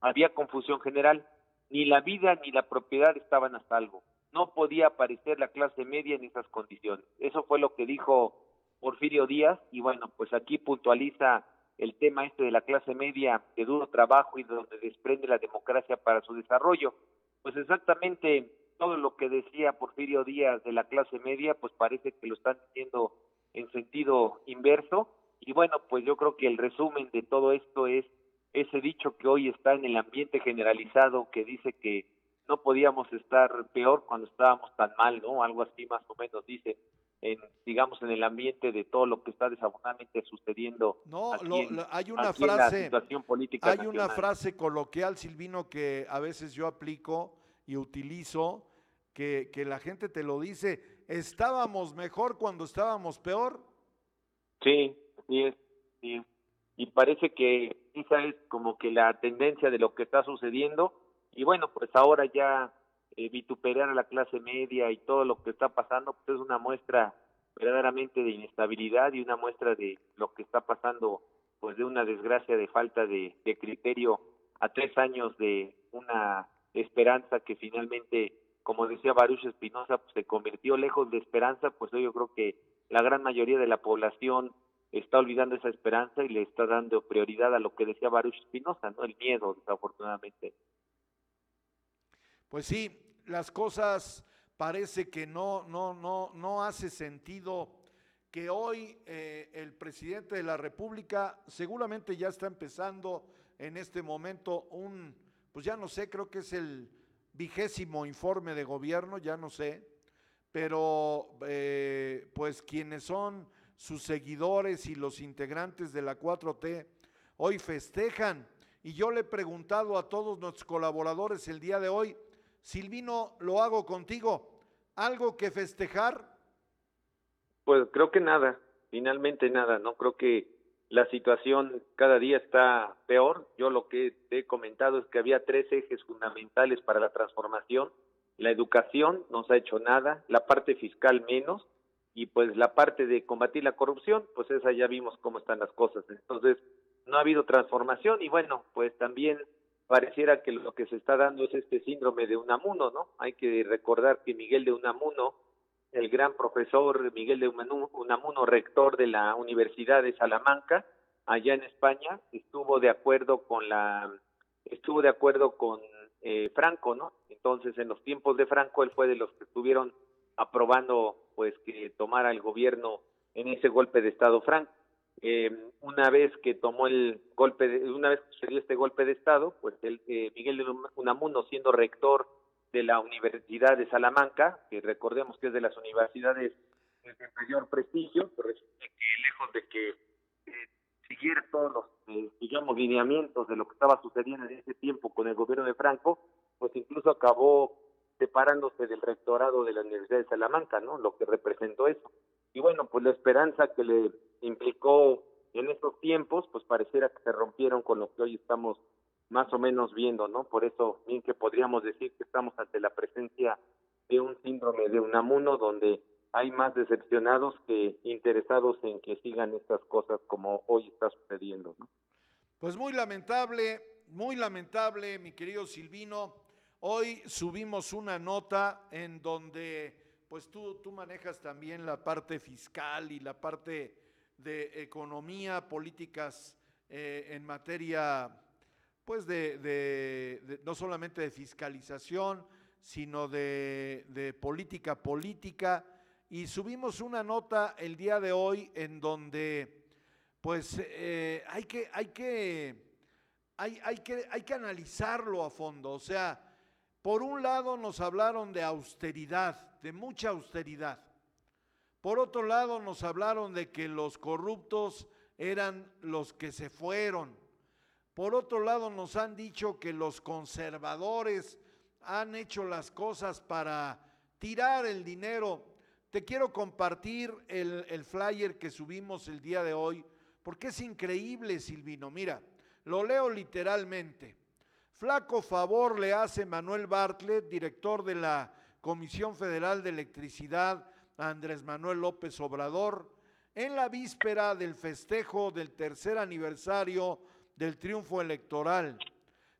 Había confusión general. Ni la vida ni la propiedad estaban a salvo. No podía aparecer la clase media en esas condiciones. Eso fue lo que dijo Porfirio Díaz y bueno, pues aquí puntualiza el tema este de la clase media de duro trabajo y de donde desprende la democracia para su desarrollo. Pues exactamente todo lo que decía Porfirio Díaz de la clase media, pues parece que lo están diciendo en sentido inverso. Y bueno, pues yo creo que el resumen de todo esto es ese dicho que hoy está en el ambiente generalizado que dice que no podíamos estar peor cuando estábamos tan mal, ¿no? Algo así más o menos dice en, digamos, en el ambiente de todo lo que está desafortunadamente sucediendo. No, hay una frase, política hay una frase coloquial, Silvino, que a veces yo aplico y utilizo, que, que la gente te lo dice, ¿estábamos mejor cuando estábamos peor? Sí, sí es, sí. Y parece que esa es como que la tendencia de lo que está sucediendo. Y bueno, pues ahora ya eh, vituperar a la clase media y todo lo que está pasando, pues es una muestra verdaderamente de inestabilidad y una muestra de lo que está pasando, pues de una desgracia de falta de, criterio a tres años de una esperanza que finalmente, como decía Baruch Espinosa, pues se convirtió lejos de esperanza, pues yo creo que la gran mayoría de la población está olvidando esa esperanza y le está dando prioridad a lo que decía Baruch Espinosa, ¿no? El miedo, desafortunadamente. Pues sí, las cosas parece que no, no, no, no hace sentido que hoy eh, el presidente de la República seguramente ya está empezando en este momento un, pues ya no sé, creo que es el vigésimo informe de gobierno, ya no sé, pero eh, pues quienes son sus seguidores y los integrantes de la 4T hoy festejan. Y yo le he preguntado a todos nuestros colaboradores el día de hoy, Silvino, lo hago contigo. ¿Algo que festejar? Pues creo que nada, finalmente nada, ¿no? Creo que la situación cada día está peor. Yo lo que he comentado es que había tres ejes fundamentales para la transformación. La educación no se ha hecho nada, la parte fiscal menos, y pues la parte de combatir la corrupción, pues esa ya vimos cómo están las cosas. Entonces, no ha habido transformación y bueno, pues también pareciera que lo que se está dando es este síndrome de Unamuno, ¿no? Hay que recordar que Miguel de Unamuno, el gran profesor Miguel de Unamuno, rector de la Universidad de Salamanca, allá en España, estuvo de acuerdo con la, estuvo de acuerdo con eh, Franco, ¿no? Entonces, en los tiempos de Franco, él fue de los que estuvieron aprobando, pues, que tomara el gobierno en ese golpe de Estado Franco. Eh, una vez que tomó el golpe, de, una vez que sucedió este golpe de Estado, pues el, eh, Miguel de Unamuno, siendo rector de la Universidad de Salamanca, que recordemos que es de las universidades de mayor prestigio, pero que lejos de que eh, siguiera todos los, eh, digamos, lineamientos de lo que estaba sucediendo en ese tiempo con el gobierno de Franco, pues incluso acabó separándose del rectorado de la Universidad de Salamanca, ¿no? Lo que representó eso. Y bueno, pues la esperanza que le implicó en estos tiempos, pues pareciera que se rompieron con lo que hoy estamos más o menos viendo, ¿no? Por eso, bien que podríamos decir que estamos ante la presencia de un síndrome de Unamuno donde hay más decepcionados que interesados en que sigan estas cosas como hoy está sucediendo, ¿no? Pues muy lamentable, muy lamentable, mi querido Silvino. Hoy subimos una nota en donde pues tú, tú manejas también la parte fiscal y la parte de economía, políticas eh, en materia, pues de, no solamente de fiscalización, sino de, política política. Y subimos una nota el día de hoy en donde, pues, eh, hay, que, hay, que, hay, hay, que, hay que analizarlo a fondo. O sea, por un lado nos hablaron de austeridad, de mucha austeridad. Por otro lado, nos hablaron de que los corruptos eran los que se fueron. Por otro lado, nos han dicho que los conservadores han hecho las cosas para tirar el dinero. Te quiero compartir el, flyer que subimos el día de hoy, porque es increíble, Silvino. Mira, lo leo literalmente. Flaco favor le hace Manuel Bartlett, director de la Comisión Federal de Electricidad, Andrés Manuel López Obrador en la víspera del festejo del tercer aniversario del triunfo electoral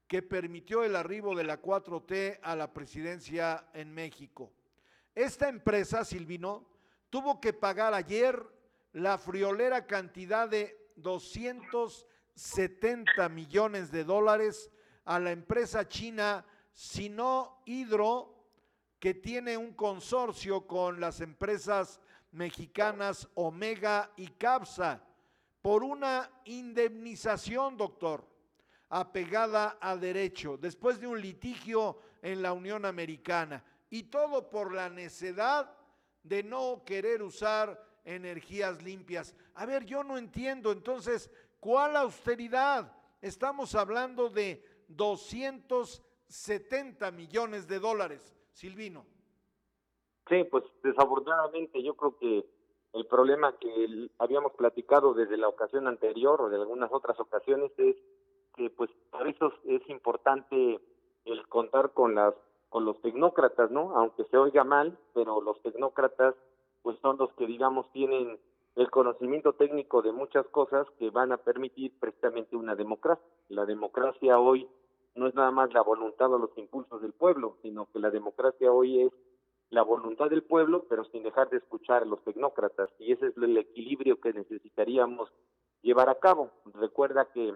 que permitió el arribo de la 4T a la presidencia en México. Esta empresa, Silvino, tuvo que pagar ayer la friolera cantidad de 270 millones de dólares a la empresa china Sino Hidro que tiene un consorcio con las empresas mexicanas Omega y Capsa por una indemnización, doctor, apegada a derecho, después de un litigio en la Unión Americana. Y todo por la necedad de no querer usar energías limpias. A ver, yo no entiendo entonces, ¿cuál austeridad? Estamos hablando de 270 millones de dólares. Silvino. Sí, pues desafortunadamente yo creo que el problema que habíamos platicado desde la ocasión anterior o de algunas otras ocasiones es que pues para eso es importante el contar con las con los tecnócratas, ¿no? Aunque se oiga mal, pero los tecnócratas pues son los que digamos tienen el conocimiento técnico de muchas cosas que van a permitir precisamente una democracia. La democracia hoy no es nada más la voluntad o los impulsos del pueblo, sino que la democracia hoy es la voluntad del pueblo, pero sin dejar de escuchar a los tecnócratas. Y ese es el equilibrio que necesitaríamos llevar a cabo. Recuerda que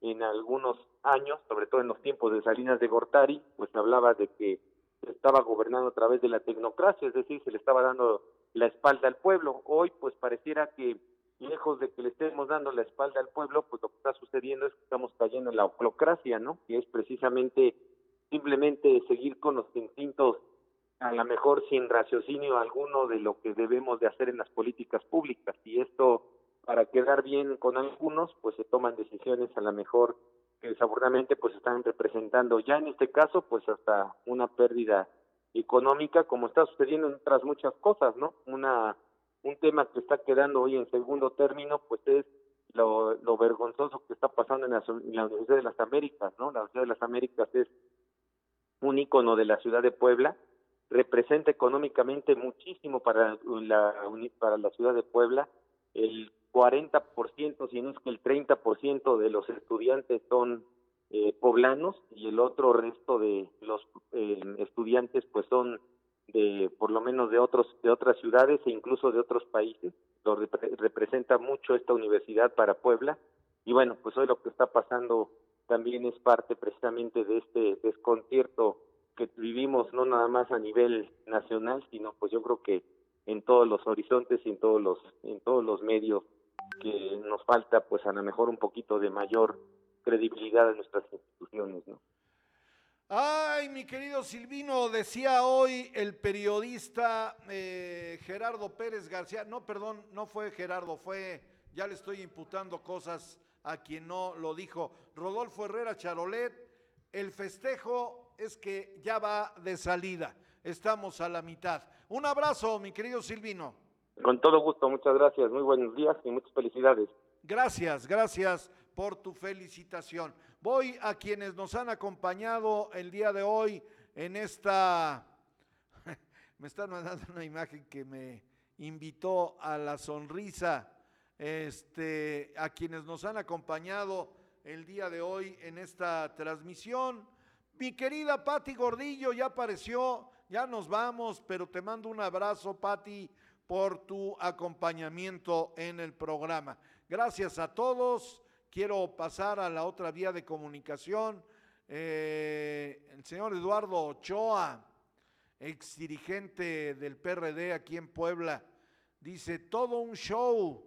en algunos años, sobre todo en los tiempos de Salinas de Gortari, pues hablaba de que se estaba gobernando a través de la tecnocracia, es decir, se le estaba dando la espalda al pueblo. Hoy, pues pareciera que lejos de que le estemos dando la espalda al pueblo, pues lo que está sucediendo es que estamos cayendo en la oclocracia, ¿no? Que es precisamente simplemente seguir con los instintos, a lo mejor sin raciocinio alguno de lo que debemos de hacer en las políticas públicas. Y esto, para quedar bien con algunos, pues se toman decisiones a lo mejor que desafortunadamente pues están representando ya en este caso pues hasta una pérdida económica como está sucediendo en otras muchas cosas, ¿no? Una un tema que está quedando hoy en segundo término, pues es lo, vergonzoso que está pasando en la, Universidad de las Américas, ¿no? La Universidad de las Américas es un ícono de la ciudad de Puebla, representa económicamente muchísimo para la, para la ciudad de Puebla, el 40%, si no es que el 30% de los estudiantes son eh, poblanos y el otro resto de los eh, estudiantes pues son de por lo menos de otros de otras ciudades e incluso de otros países lo representa mucho esta universidad para Puebla. Y bueno pues hoy lo que está pasando también es parte precisamente de este desconcierto que vivimos no nada más a nivel nacional sino pues yo creo que en todos los horizontes y en todos los en todos los medios que nos falta pues a lo mejor un poquito de mayor credibilidad en nuestras instituciones no Ay, mi querido Silvino, decía hoy el periodista eh, Gerardo Pérez García, no, perdón, no fue Gerardo, fue, ya le estoy imputando cosas a quien no lo dijo, Rodolfo Herrera Charolet, el festejo es que ya va de salida, estamos a la mitad. Un abrazo, mi querido Silvino. Con todo gusto, muchas gracias, muy buenos días y muchas felicidades. Gracias, gracias por tu felicitación. Voy a quienes nos han acompañado el día de hoy en esta... me están mandando una imagen que me invitó a la sonrisa. Este, a quienes nos han acompañado el día de hoy en esta transmisión. Mi querida Patti Gordillo ya apareció, ya nos vamos, pero te mando un abrazo, Patti, por tu acompañamiento en el programa. Gracias a todos. Quiero pasar a la otra vía de comunicación. Eh, el señor Eduardo Ochoa, ex dirigente del PRD aquí en Puebla, dice, todo un show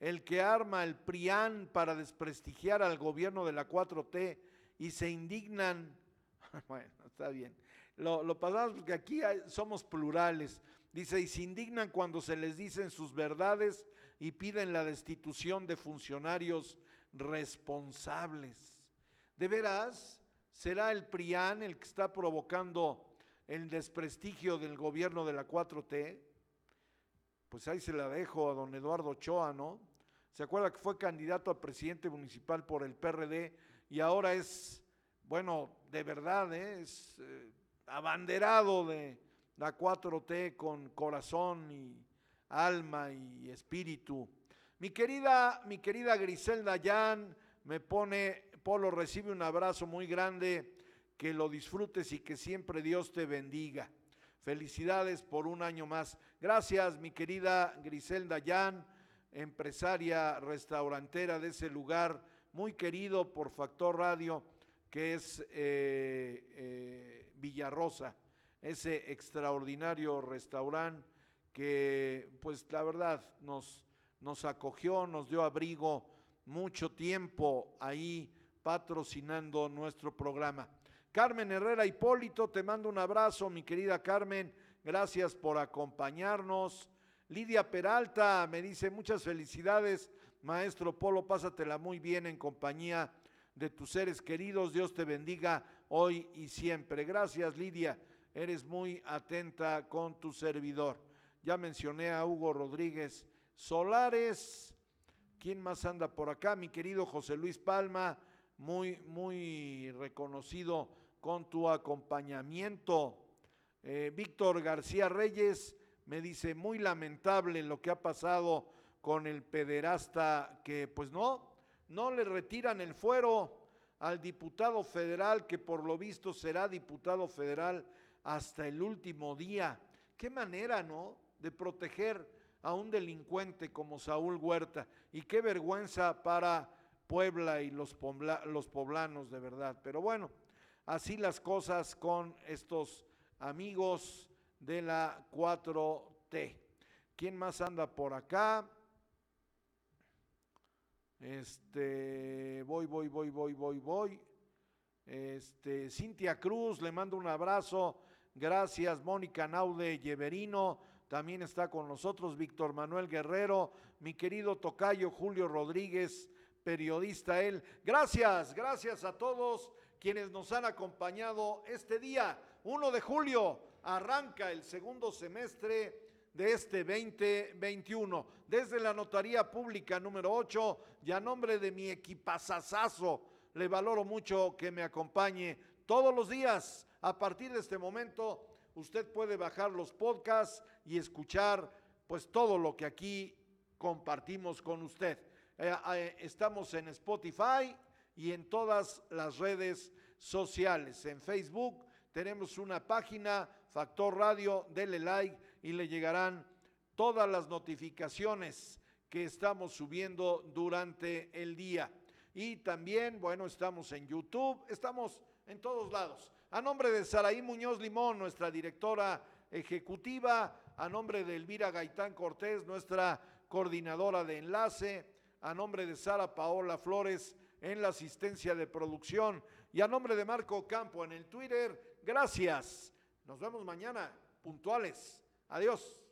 el que arma el PRIAN para desprestigiar al gobierno de la 4T y se indignan. bueno, está bien. Lo, lo pasamos porque aquí somos plurales. Dice, y se indignan cuando se les dicen sus verdades y piden la destitución de funcionarios responsables. ¿De veras será el PRIAN el que está provocando el desprestigio del gobierno de la 4T? Pues ahí se la dejo a don Eduardo Ochoa, ¿no? ¿Se acuerda que fue candidato a presidente municipal por el PRD y ahora es, bueno, de verdad, ¿eh? es eh, abanderado de la 4T con corazón y alma y espíritu? Mi querida, mi querida Griselda Yan me pone, Polo, recibe un abrazo muy grande, que lo disfrutes y que siempre Dios te bendiga. Felicidades por un año más. Gracias, mi querida Griselda Yan, empresaria restaurantera de ese lugar, muy querido por Factor Radio, que es eh, eh, Villarrosa, ese extraordinario restaurante que, pues la verdad, nos nos acogió, nos dio abrigo mucho tiempo ahí patrocinando nuestro programa. Carmen Herrera Hipólito, te mando un abrazo, mi querida Carmen, gracias por acompañarnos. Lidia Peralta me dice muchas felicidades, maestro Polo, pásatela muy bien en compañía de tus seres queridos, Dios te bendiga hoy y siempre. Gracias Lidia, eres muy atenta con tu servidor. Ya mencioné a Hugo Rodríguez Solares. ¿Quién más anda por acá? Mi querido José Luis Palma, muy, muy reconocido con tu acompañamiento. Eh, Víctor García Reyes me dice, muy lamentable lo que ha pasado con el pederasta que pues no, no le retiran el fuero al diputado federal que por lo visto será diputado federal hasta el último día. Qué manera, ¿no? De proteger a un delincuente como Saúl Huerta. Y qué vergüenza para Puebla y los, poblanos de verdad. Pero bueno, así las cosas con estos amigos de la 4T. ¿Quién más anda por acá? Este, voy, voy, voy, voy, voy, voy. Este, Cintia Cruz, le mando un abrazo. Gracias, Mónica Naude Lleverino. También está con nosotros Víctor Manuel Guerrero, mi querido tocayo Julio Rodríguez, periodista él. Gracias, gracias a todos quienes nos han acompañado este día, 1 de julio, arranca el segundo semestre de este 2021. Desde la Notaría Pública número 8 y a nombre de mi equipazazazo, le valoro mucho que me acompañe todos los días. A partir de este momento, usted puede bajar los podcasts y escuchar pues todo lo que aquí compartimos con usted. Eh, eh, estamos en Spotify y en todas las redes sociales. En Facebook tenemos una página, Factor Radio, dele like y le llegarán todas las notificaciones que estamos subiendo durante el día. Y también, bueno, estamos en YouTube, estamos en todos lados. A nombre de Saraí Muñoz Limón, nuestra directora ejecutiva, a nombre de Elvira Gaitán Cortés, nuestra coordinadora de enlace, a nombre de Sara Paola Flores en la asistencia de producción y a nombre de Marco Campo en el Twitter. Gracias. Nos vemos mañana puntuales. Adiós.